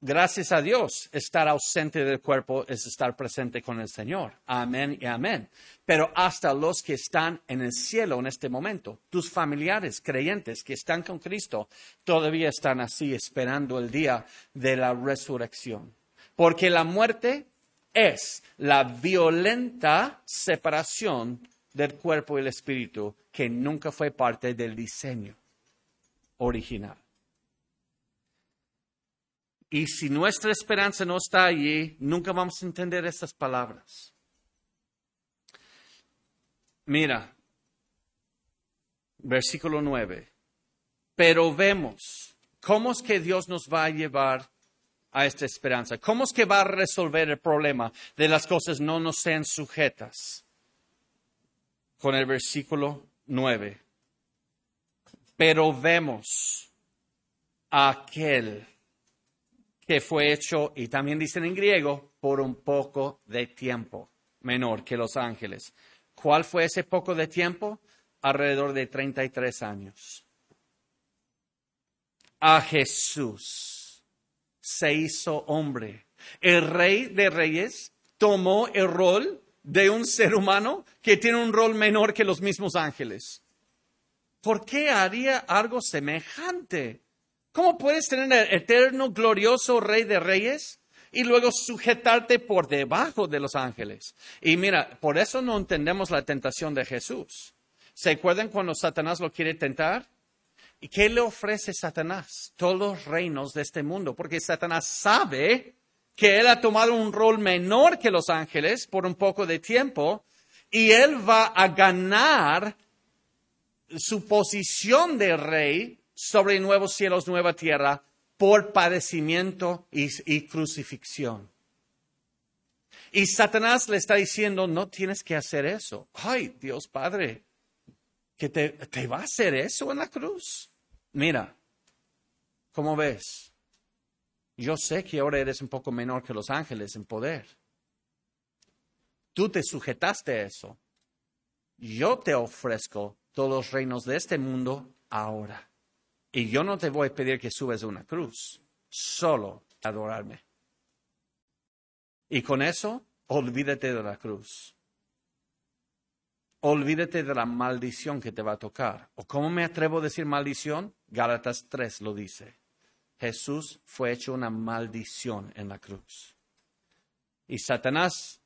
Gracias a Dios, estar ausente del cuerpo es estar presente con el Señor. Amén y amén. Pero hasta los que están en el cielo en este momento, tus familiares creyentes que están con Cristo, todavía están así esperando el día de la resurrección. Porque la muerte es la violenta separación del cuerpo y el espíritu que nunca fue parte del diseño original. Y si nuestra esperanza no está allí, nunca vamos a entender estas palabras. Mira, versículo 9. Pero vemos cómo es que Dios nos va a llevar a esta esperanza? ¿Cómo es que va a resolver el problema de las cosas no nos sean sujetas? Con el versículo 9. Pero vemos a aquel que fue hecho, y también dicen en griego, por un poco de tiempo, menor que los ángeles. ¿Cuál fue ese poco de tiempo? Alrededor de 33 años. a Jesús. Se hizo hombre. El rey de reyes tomó el rol de un ser humano que tiene un rol menor que los mismos ángeles. ¿Por qué haría algo semejante? ¿Cómo puedes tener el eterno, glorioso Rey de Reyes y luego sujetarte por debajo de los ángeles? Y mira, por eso no entendemos la tentación de Jesús. ¿Se acuerdan cuando Satanás lo quiere tentar? ¿Y qué le ofrece Satanás? Todos los reinos de este mundo, porque Satanás sabe que él ha tomado un rol menor que los ángeles por un poco de tiempo y él va a ganar su posición de rey sobre nuevos cielos, nueva tierra, por padecimiento y, crucifixión. Y Satanás le está diciendo, no tienes que hacer eso. Ay, Dios Padre, que te, te va a hacer eso en la cruz. Mira, ¿cómo ves? Yo sé que ahora eres un poco menor que los ángeles en poder. Tú te sujetaste a eso. Yo te ofrezco todos los reinos de este mundo ahora. Y yo no te voy a pedir que subes una cruz, solo adorarme. Y con eso, olvídate de la cruz. Olvídate de la maldición que te va a tocar. ¿O cómo me atrevo a decir maldición? Gálatas 3 lo dice. Jesús fue hecho una maldición en la cruz. Y Satanás,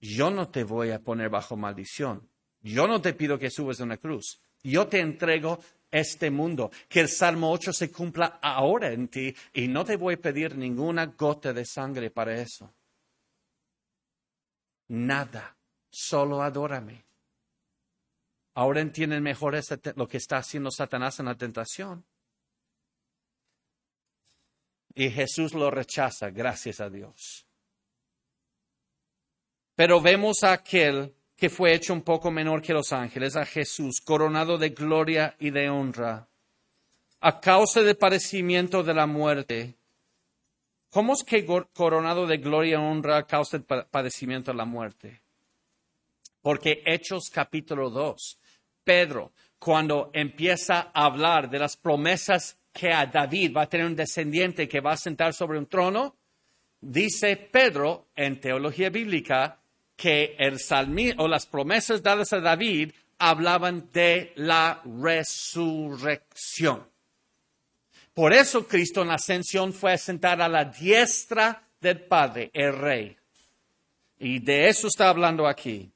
yo no te voy a poner bajo maldición. Yo no te pido que subas a una cruz. Yo te entrego este mundo. Que el Salmo 8 se cumpla ahora en ti y no te voy a pedir ninguna gota de sangre para eso. Nada solo adórame. Ahora entienden mejor lo que está haciendo Satanás en la tentación. Y Jesús lo rechaza, gracias a Dios. Pero vemos a aquel que fue hecho un poco menor que los ángeles, a Jesús, coronado de gloria y de honra, a causa del padecimiento de la muerte. ¿Cómo es que coronado de gloria y honra a causa del padecimiento de la muerte? Porque Hechos capítulo 2, Pedro, cuando empieza a hablar de las promesas que a David va a tener un descendiente que va a sentar sobre un trono, dice Pedro en teología bíblica que el salmi o las promesas dadas a David hablaban de la resurrección. Por eso Cristo en la ascensión fue a sentar a la diestra del Padre, el Rey. Y de eso está hablando aquí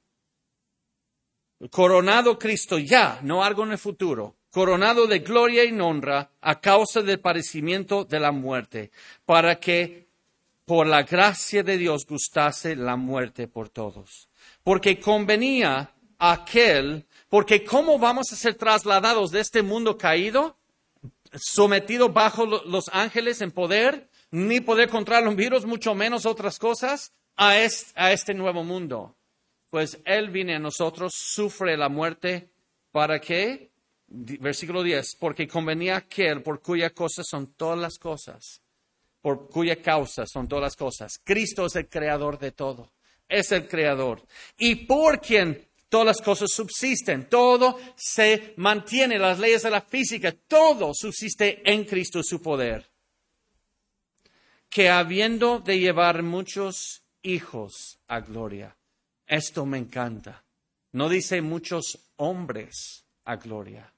coronado Cristo ya, no algo en el futuro, coronado de gloria y honra a causa del padecimiento de la muerte, para que por la gracia de Dios gustase la muerte por todos. Porque convenía aquel, porque ¿cómo vamos a ser trasladados de este mundo caído, sometido bajo los ángeles en poder, ni poder controlar un virus, mucho menos otras cosas, a este nuevo mundo? Pues Él viene a nosotros, sufre la muerte, ¿para qué? Versículo 10, porque convenía aquel por cuya cosa son todas las cosas, por cuya causa son todas las cosas. Cristo es el creador de todo, es el creador. Y por quien todas las cosas subsisten, todo se mantiene, las leyes de la física, todo subsiste en Cristo su poder. Que habiendo de llevar muchos hijos a gloria, esto me encanta. No dice muchos hombres a gloria.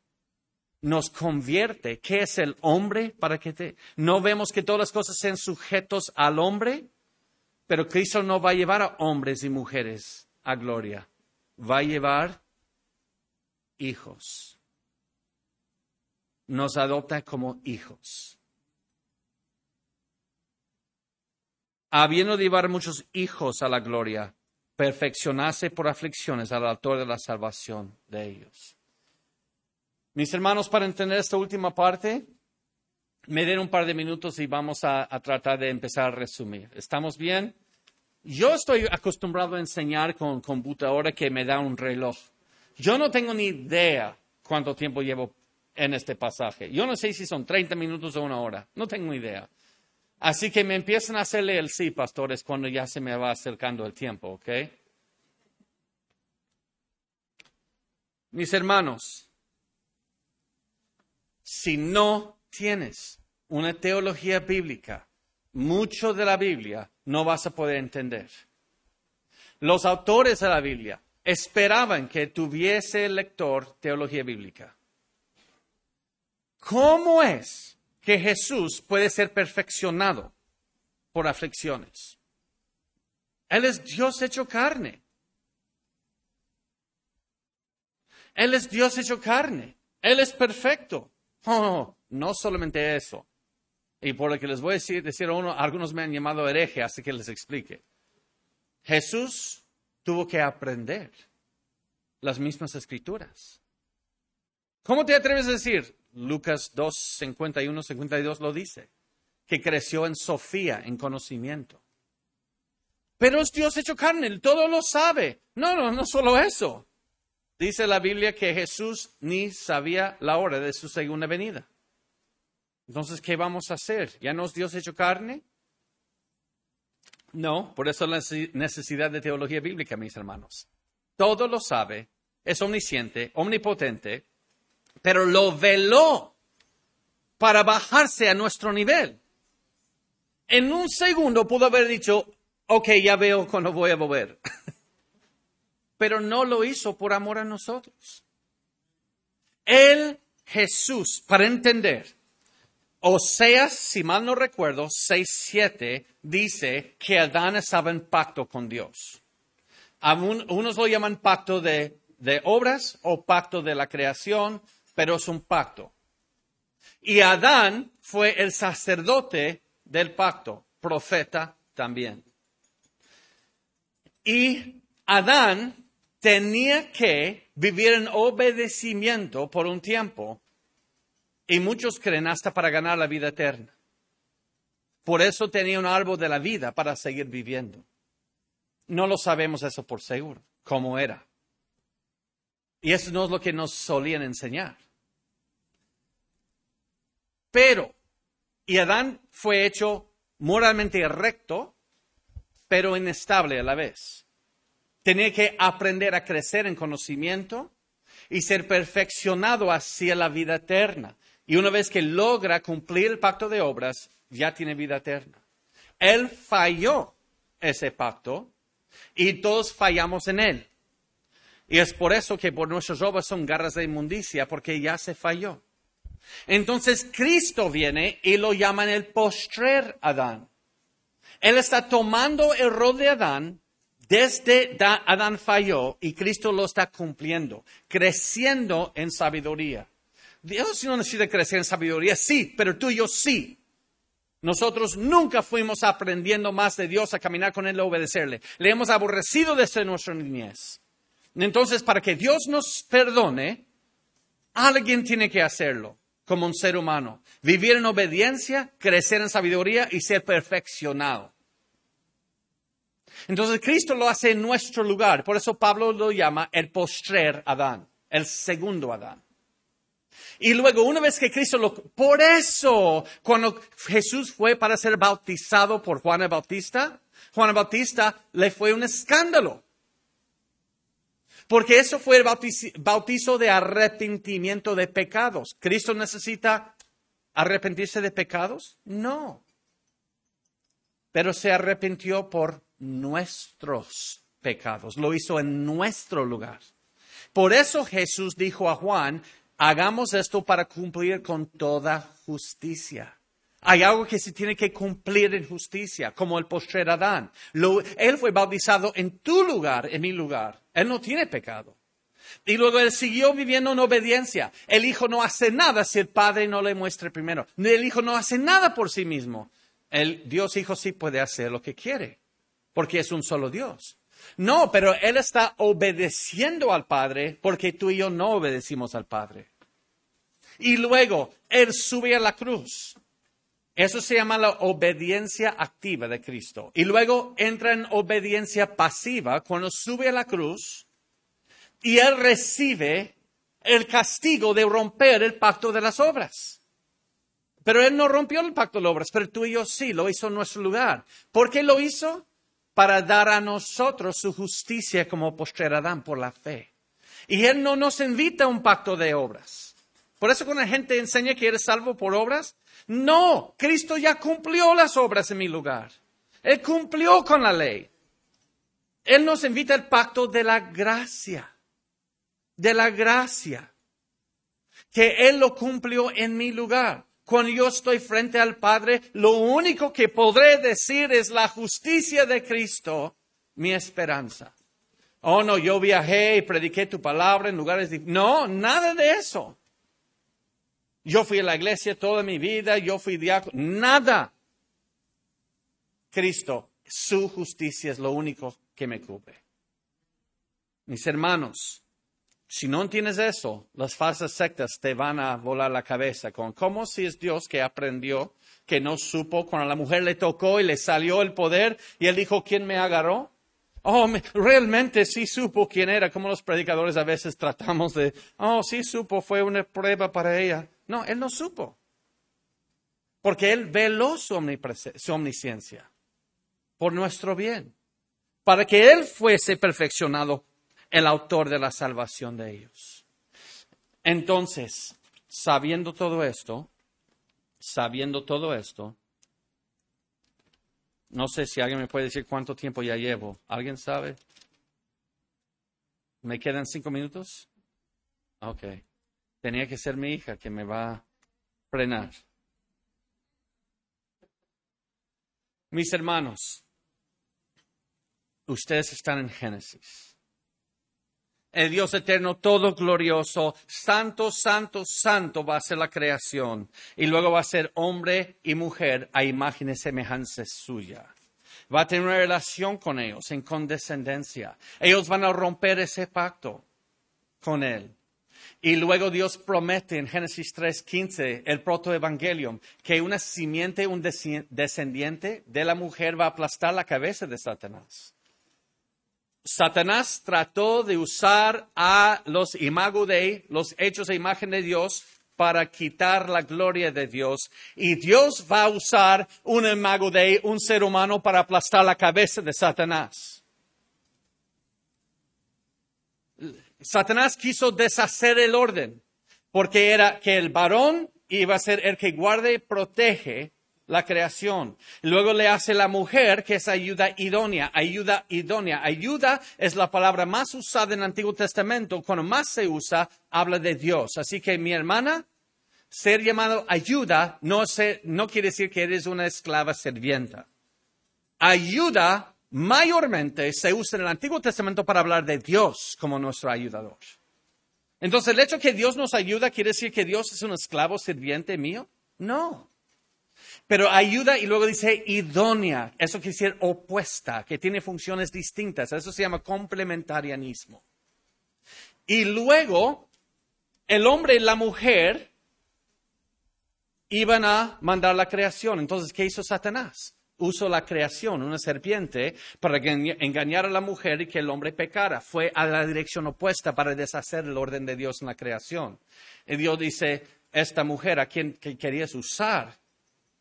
Nos convierte. ¿Qué es el hombre? Para que te... No vemos que todas las cosas sean sujetos al hombre, pero Cristo no va a llevar a hombres y mujeres a gloria. Va a llevar hijos. Nos adopta como hijos. Habiendo de llevar muchos hijos a la gloria, perfeccionarse por aflicciones al autor de la salvación de ellos. Mis hermanos, para entender esta última parte, me den un par de minutos y vamos a, tratar de empezar a resumir. ¿Estamos bien? Yo estoy acostumbrado a enseñar con computadora que me da un reloj. Yo no tengo ni idea cuánto tiempo llevo en este pasaje. Yo no sé si son 30 minutos o una hora. No tengo idea. Así que me empiezan a hacerle el sí, pastores, cuando ya se me va acercando el tiempo, ¿ok? Mis hermanos, si no tienes una teología bíblica, mucho de la Biblia no vas a poder entender. Los autores de la Biblia esperaban que tuviese el lector teología bíblica. ¿Cómo es que Jesús puede ser perfeccionado por aflicciones? Él es Dios hecho carne. Él es Dios hecho carne. Él es perfecto. Oh, no solamente eso. Y por lo que les voy a decir, a uno, algunos me han llamado hereje, así que les explique. Jesús tuvo que aprender las mismas escrituras. ¿Cómo te atreves a decir? Lucas 2, 51, 52 lo dice, que creció en Sofía, en conocimiento. Pero es Dios hecho carne, todo lo sabe. No, no, no solo eso. Dice la Biblia que Jesús ni sabía la hora de su segunda venida. Entonces, ¿qué vamos a hacer? ¿Ya no es Dios hecho carne? No, por eso la necesidad de teología bíblica, mis hermanos. Todo lo sabe, es omnisciente, omnipotente, pero lo veló para bajarse a nuestro nivel. En un segundo pudo haber dicho, ok, ya veo cuando voy a volver. pero no lo hizo por amor a nosotros. Él, Jesús, para entender, Oseas, si mal no recuerdo, 6.7 dice que Adán estaba en pacto con Dios. Unos lo llaman pacto de, de obras o pacto de la creación, pero es un pacto. Y Adán fue el sacerdote del pacto, profeta también. Y Adán tenía que vivir en obedecimiento por un tiempo y muchos creen hasta para ganar la vida eterna. Por eso tenía un árbol de la vida para seguir viviendo. No lo sabemos eso por seguro, cómo era. Y eso no es lo que nos solían enseñar. Pero, y Adán fue hecho moralmente recto, pero inestable a la vez. Tenía que aprender a crecer en conocimiento y ser perfeccionado hacia la vida eterna. Y una vez que logra cumplir el pacto de obras, ya tiene vida eterna. Él falló ese pacto y todos fallamos en él. Y es por eso que por nuestras obras son garras de inmundicia, porque ya se falló. Entonces Cristo viene y lo llaman el postrer Adán. Él está tomando el rol de Adán desde Adán falló y Cristo lo está cumpliendo, creciendo en sabiduría. Dios no necesita crecer en sabiduría, sí, pero tú y yo sí. Nosotros nunca fuimos aprendiendo más de Dios a caminar con Él y obedecerle. Le hemos aborrecido desde nuestra niñez. Entonces, para que Dios nos perdone, alguien tiene que hacerlo como un ser humano. Vivir en obediencia, crecer en sabiduría y ser perfeccionado. Entonces Cristo lo hace en nuestro lugar. Por eso Pablo lo llama el postrer Adán, el segundo Adán. Y luego, una vez que Cristo lo... Por eso, cuando Jesús fue para ser bautizado por Juan el Bautista, Juan el Bautista le fue un escándalo. Porque eso fue el bautizo de arrepentimiento de pecados. ¿Cristo necesita arrepentirse de pecados? No. Pero se arrepintió por nuestros pecados. Lo hizo en nuestro lugar. Por eso Jesús dijo a Juan, hagamos esto para cumplir con toda justicia. Hay algo que se tiene que cumplir en justicia, como el postrer Adán. él fue bautizado en tu lugar, en mi lugar. Él no tiene pecado. Y luego él siguió viviendo en obediencia. El Hijo no hace nada si el Padre no le muestra primero. El Hijo no hace nada por sí mismo. El Dios Hijo sí puede hacer lo que quiere, porque es un solo Dios. No, pero Él está obedeciendo al Padre porque tú y yo no obedecimos al Padre. Y luego, Él sube a la cruz. Eso se llama la obediencia activa de Cristo. Y luego entra en obediencia pasiva cuando sube a la cruz y Él recibe el castigo de romper el pacto de las obras. Pero Él no rompió el pacto de las obras, pero tú y yo sí, lo hizo en nuestro lugar. ¿Por qué lo hizo? para dar a nosotros su justicia como postrer Adán por la fe. Y Él no nos invita a un pacto de obras. Por eso cuando la gente enseña que eres salvo por obras, no, Cristo ya cumplió las obras en mi lugar. Él cumplió con la ley. Él nos invita al pacto de la gracia, de la gracia, que Él lo cumplió en mi lugar. Cuando yo estoy frente al Padre, lo único que podré decir es la justicia de Cristo, mi esperanza. Oh, no, yo viajé y prediqué tu palabra en lugares... No, nada de eso. Yo fui a la iglesia toda mi vida, yo fui diácono. Nada. Cristo, su justicia es lo único que me cubre. Mis hermanos, si no entiendes eso, las falsas sectas te van a volar la cabeza con cómo si es Dios que aprendió, que no supo cuando la mujer le tocó y le salió el poder y él dijo, ¿quién me agarró? Oh, realmente sí supo quién era, como los predicadores a veces tratamos de, oh, sí supo, fue una prueba para ella. No, él no supo. Porque él veló su, su omnisciencia por nuestro bien, para que él fuese perfeccionado el autor de la salvación de ellos. Entonces, sabiendo todo esto, sabiendo todo esto, no sé si alguien me puede decir cuánto tiempo ya llevo. ¿Alguien sabe? ¿Me quedan cinco minutos? Ok. Tenía que ser mi hija que me va a frenar. Mis hermanos, ustedes están en Génesis el Dios eterno, todo glorioso, santo, santo, santo va a ser la creación. Y luego va a ser hombre y mujer a imagen y semejanza suya. Va a tener una relación con ellos en condescendencia. Ellos van a romper ese pacto con él. Y luego Dios promete en Génesis 3:15, el protoevangelium, que una simiente, un descendiente de la mujer va a aplastar la cabeza de Satanás. Satanás trató de usar a los imago Dei, los hechos de imagen de Dios, para quitar la gloria de Dios. Y Dios va a usar un imago Dei, un ser humano, para aplastar la cabeza de Satanás. Satanás quiso deshacer el orden, porque era que el varón iba a ser el que guarde y protege la creación. Luego le hace la mujer, que es ayuda idónea, ayuda idónea. Ayuda es la palabra más usada en el Antiguo Testamento. Cuando más se usa, habla de Dios. Así que mi hermana, ser llamado ayuda no, no quiere decir que eres una esclava servienta. Ayuda mayormente se usa en el Antiguo Testamento para hablar de Dios como nuestro ayudador. Entonces, el hecho que Dios nos ayuda quiere decir que Dios es un esclavo sirviente mío? No. Pero ayuda y luego dice idónea, eso quiere decir opuesta, que tiene funciones distintas, eso se llama complementarianismo. Y luego el hombre y la mujer iban a mandar la creación. Entonces, ¿qué hizo Satanás? Usó la creación, una serpiente, para engañar a la mujer y que el hombre pecara. Fue a la dirección opuesta para deshacer el orden de Dios en la creación. Y Dios dice, esta mujer a quien querías usar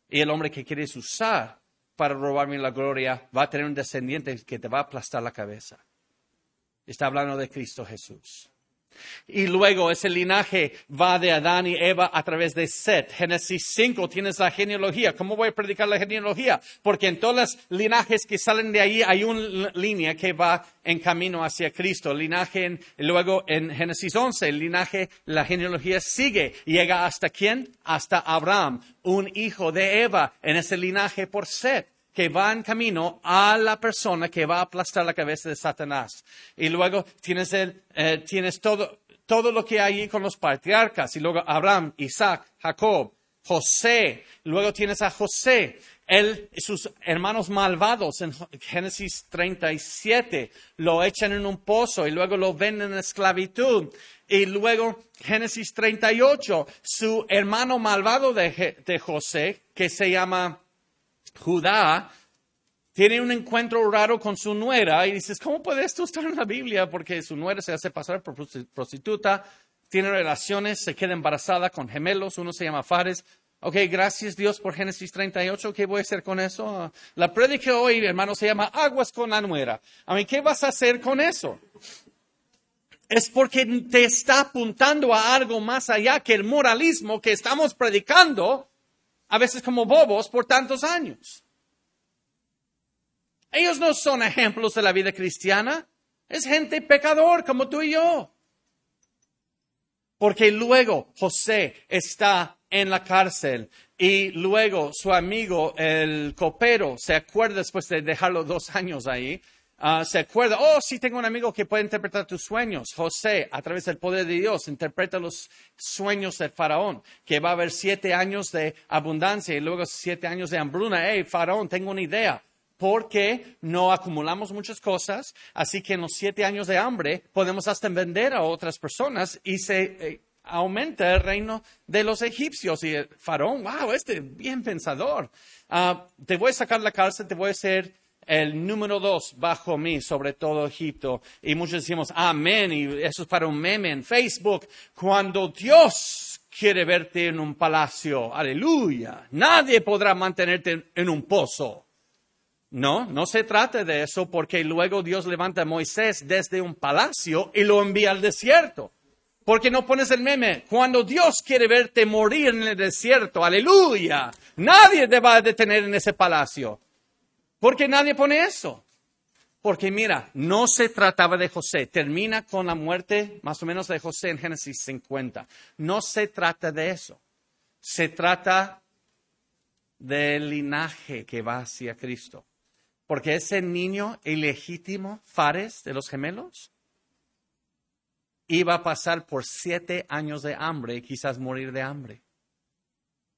y el hombre que quieres usar para robarme la gloria va a tener un descendiente que te va a aplastar la cabeza. Está hablando de Cristo Jesús. Y luego ese linaje va de Adán y Eva a través de Set. Génesis 5 tienes la genealogía. ¿Cómo voy a predicar la genealogía? Porque en todos los linajes que salen de ahí hay una línea que va en camino hacia Cristo. Linaje, luego en Génesis 11, el linaje, la genealogía sigue. Llega hasta quién? Hasta Abraham, un hijo de Eva en ese linaje por Set que va en camino a la persona que va a aplastar la cabeza de Satanás. Y luego tienes, el, eh, tienes todo, todo lo que hay con los patriarcas, y luego Abraham, Isaac, Jacob, José, luego tienes a José, él, sus hermanos malvados en Génesis 37 lo echan en un pozo y luego lo venden en esclavitud. Y luego Génesis 38, su hermano malvado de, de José, que se llama Judá tiene un encuentro raro con su nuera y dices, ¿cómo puede esto estar en la Biblia? Porque su nuera se hace pasar por prostituta, tiene relaciones, se queda embarazada con gemelos, uno se llama Fares. Ok, gracias Dios por Génesis 38, ¿qué voy a hacer con eso? La predica hoy, hermano, se llama Aguas con la nuera. A mí, ¿qué vas a hacer con eso? es porque te está apuntando a algo más allá que el moralismo que estamos predicando, a veces como bobos, por tantos años. Ellos no son ejemplos de la vida cristiana, es gente pecador como tú y yo. Porque luego José está en la cárcel y luego su amigo, el copero, se acuerda después de dejarlo dos años ahí, ah, se acuerda, oh, sí tengo un amigo que puede interpretar tus sueños. José, a través del poder de Dios, interpreta los sueños del faraón, que va a haber siete años de abundancia y luego siete años de hambruna. Hey, faraón, tengo una idea porque no acumulamos muchas cosas, así que en los siete años de hambre podemos hasta vender a otras personas y se eh, aumenta el reino de los egipcios. Y faraón, wow, este bien pensador. Ah, te voy a sacar la cárcel, te voy a ser el número dos bajo mí, sobre todo Egipto. Y muchos decimos, amén, y eso es para un meme en Facebook. Cuando Dios quiere verte en un palacio, aleluya, nadie podrá mantenerte en un pozo. No, no se trata de eso porque luego Dios levanta a Moisés desde un palacio y lo envía al desierto. Porque no pones el meme, cuando Dios quiere verte morir en el desierto, aleluya, nadie te va a detener en ese palacio. Porque nadie pone eso. Porque mira, no se trataba de José. Termina con la muerte más o menos de José en Génesis 50. No se trata de eso. Se trata del linaje que va hacia Cristo. Porque ese niño ilegítimo, Fares, de los gemelos, iba a pasar por siete años de hambre y quizás morir de hambre.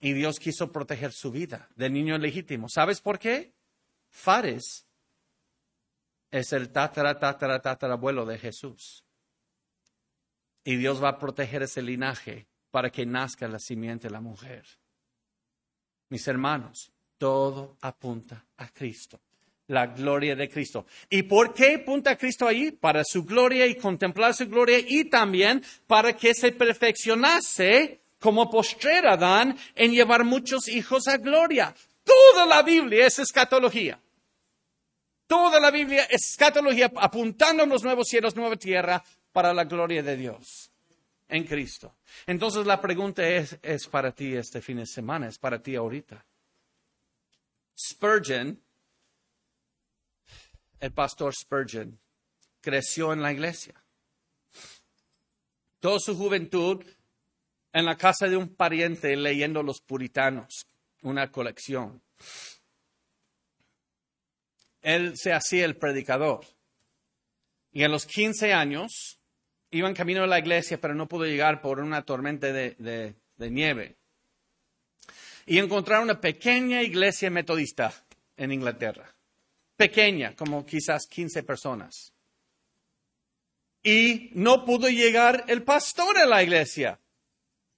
Y Dios quiso proteger su vida del niño ilegítimo. ¿Sabes por qué? Fares es el tatara, tatarabuelo de Jesús. Y Dios va a proteger ese linaje para que nazca la simiente de la mujer. Mis hermanos, todo apunta a Cristo la gloria de Cristo. ¿Y por qué apunta Cristo allí? Para su gloria y contemplar su gloria y también para que se perfeccionase como postrera Adán en llevar muchos hijos a gloria. Toda la Biblia es escatología. Toda la Biblia es escatología apuntando a los nuevos cielos, nueva tierra para la gloria de Dios en Cristo. Entonces la pregunta es, es para ti este fin de semana, es para ti ahorita. Spurgeon el pastor Spurgeon creció en la iglesia. Toda su juventud en la casa de un pariente leyendo Los Puritanos, una colección. Él se hacía el predicador. Y a los 15 años iba en camino a la iglesia, pero no pudo llegar por una tormenta de, de nieve. Y encontraron una pequeña iglesia metodista en Inglaterra pequeña, como quizás 15 personas. Y no pudo llegar el pastor a la iglesia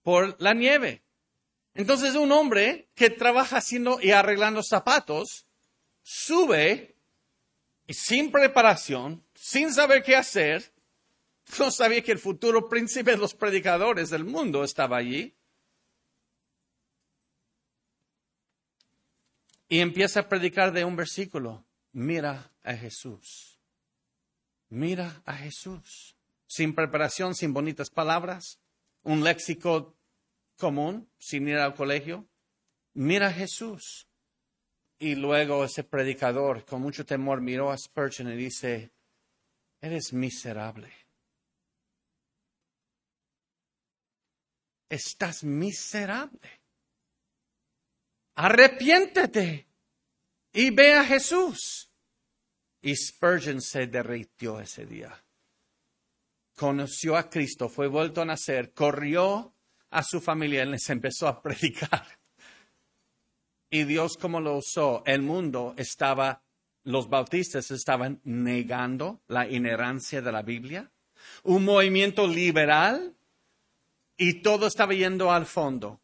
por la nieve. Entonces un hombre que trabaja haciendo y arreglando zapatos sube y sin preparación, sin saber qué hacer, no sabía que el futuro príncipe de los predicadores del mundo estaba allí. Y empieza a predicar de un versículo mira a Jesús. Mira a Jesús. Sin preparación, sin bonitas palabras, un léxico común, sin ir al colegio. Mira a Jesús. Y luego ese predicador con mucho temor miró a Spurgeon y dice, eres miserable. Estás miserable. Arrepiéntete y ve a Jesús. Y Spurgeon se derritió ese día. Conoció a Cristo, fue vuelto a nacer, corrió a su familia y les empezó a predicar. Y Dios como lo usó, el mundo estaba, los bautistas estaban negando la inherencia de la Biblia, un movimiento liberal y todo estaba yendo al fondo.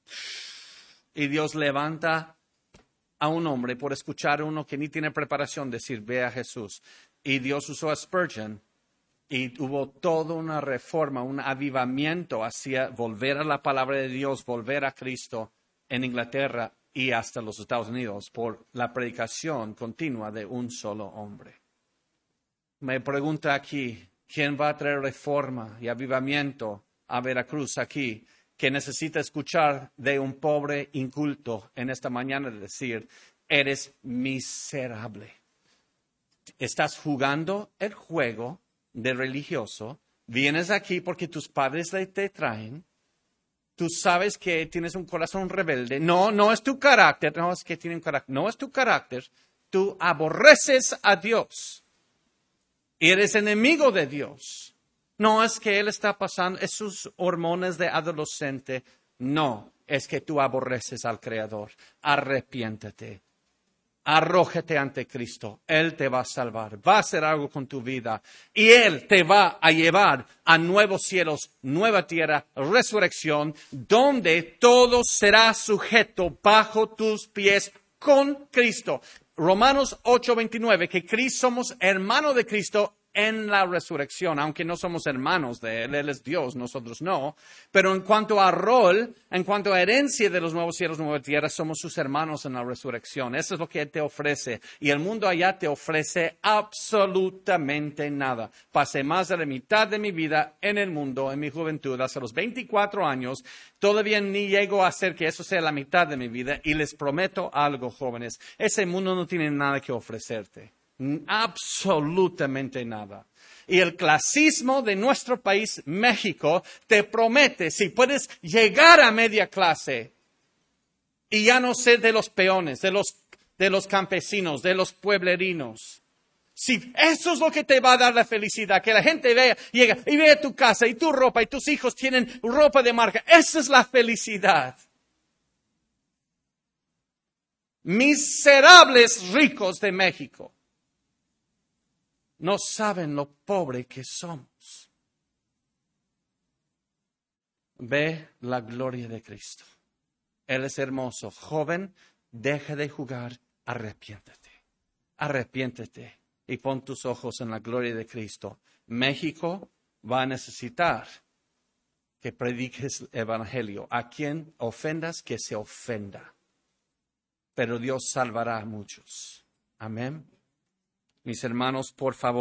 Y Dios levanta a un hombre por escuchar a uno que ni tiene preparación decir, ve a Jesús. Y Dios usó a Spurgeon y hubo toda una reforma, un avivamiento hacia volver a la palabra de Dios, volver a Cristo en Inglaterra y hasta los Estados Unidos por la predicación continua de un solo hombre. Me pregunta aquí, ¿Quién va a traer reforma y avivamiento a Veracruz aquí? Que necesita escuchar de un pobre inculto en esta mañana decir, eres miserable. Estás jugando el juego de religioso, vienes aquí porque tus padres te traen, tú sabes que tienes un corazón rebelde. No, no es tu carácter, no es que tiene un carácter, no es tu carácter. Tú aborreces a Dios. Eres enemigo de Dios. No es que Él está pasando esos hormonas de adolescente. No, es que tú aborreces al Creador. Arrepiéntete arrójate ante Cristo. Él te va a salvar, va a hacer algo con tu vida y Él te va a llevar a nuevos cielos, nueva tierra, resurrección, donde todo será sujeto bajo tus pies con Cristo. Romanos 8:29, que Cristo somos hermano de Cristo en la resurrección, aunque no somos hermanos de Él, Él es Dios, nosotros no. Pero en cuanto a rol, en cuanto a herencia de los nuevos cielos, nueva tierra, somos sus hermanos en la resurrección. Eso es lo que Él te ofrece. Y el mundo allá te ofrece absolutamente nada. Pasé más de la mitad de mi vida en el mundo, en mi juventud, hasta los 24 años. Todavía ni llego a hacer que eso sea la mitad de mi vida. Y les prometo algo, jóvenes. Ese mundo no tiene nada que ofrecerte. Absolutamente nada. Y el clasismo de nuestro país, México, te promete, si puedes llegar a media clase, y ya no sé de los peones, de los, de los campesinos, de los pueblerinos, si eso es lo que te va a dar la felicidad, que la gente vea, llega y vea tu casa y tu ropa y tus hijos tienen ropa de marca, esa es la felicidad. Miserables ricos de México no saben lo pobre que somos. Ve la gloria de Cristo. Él es hermoso. Joven, deja de jugar, arrepiéntete. Arrepiéntete y pon tus ojos en la gloria de Cristo. México va a necesitar que prediques el Evangelio. A quien ofendas, que se ofenda. Pero Dios salvará a muchos. Amén. Mis hermanos, por favor.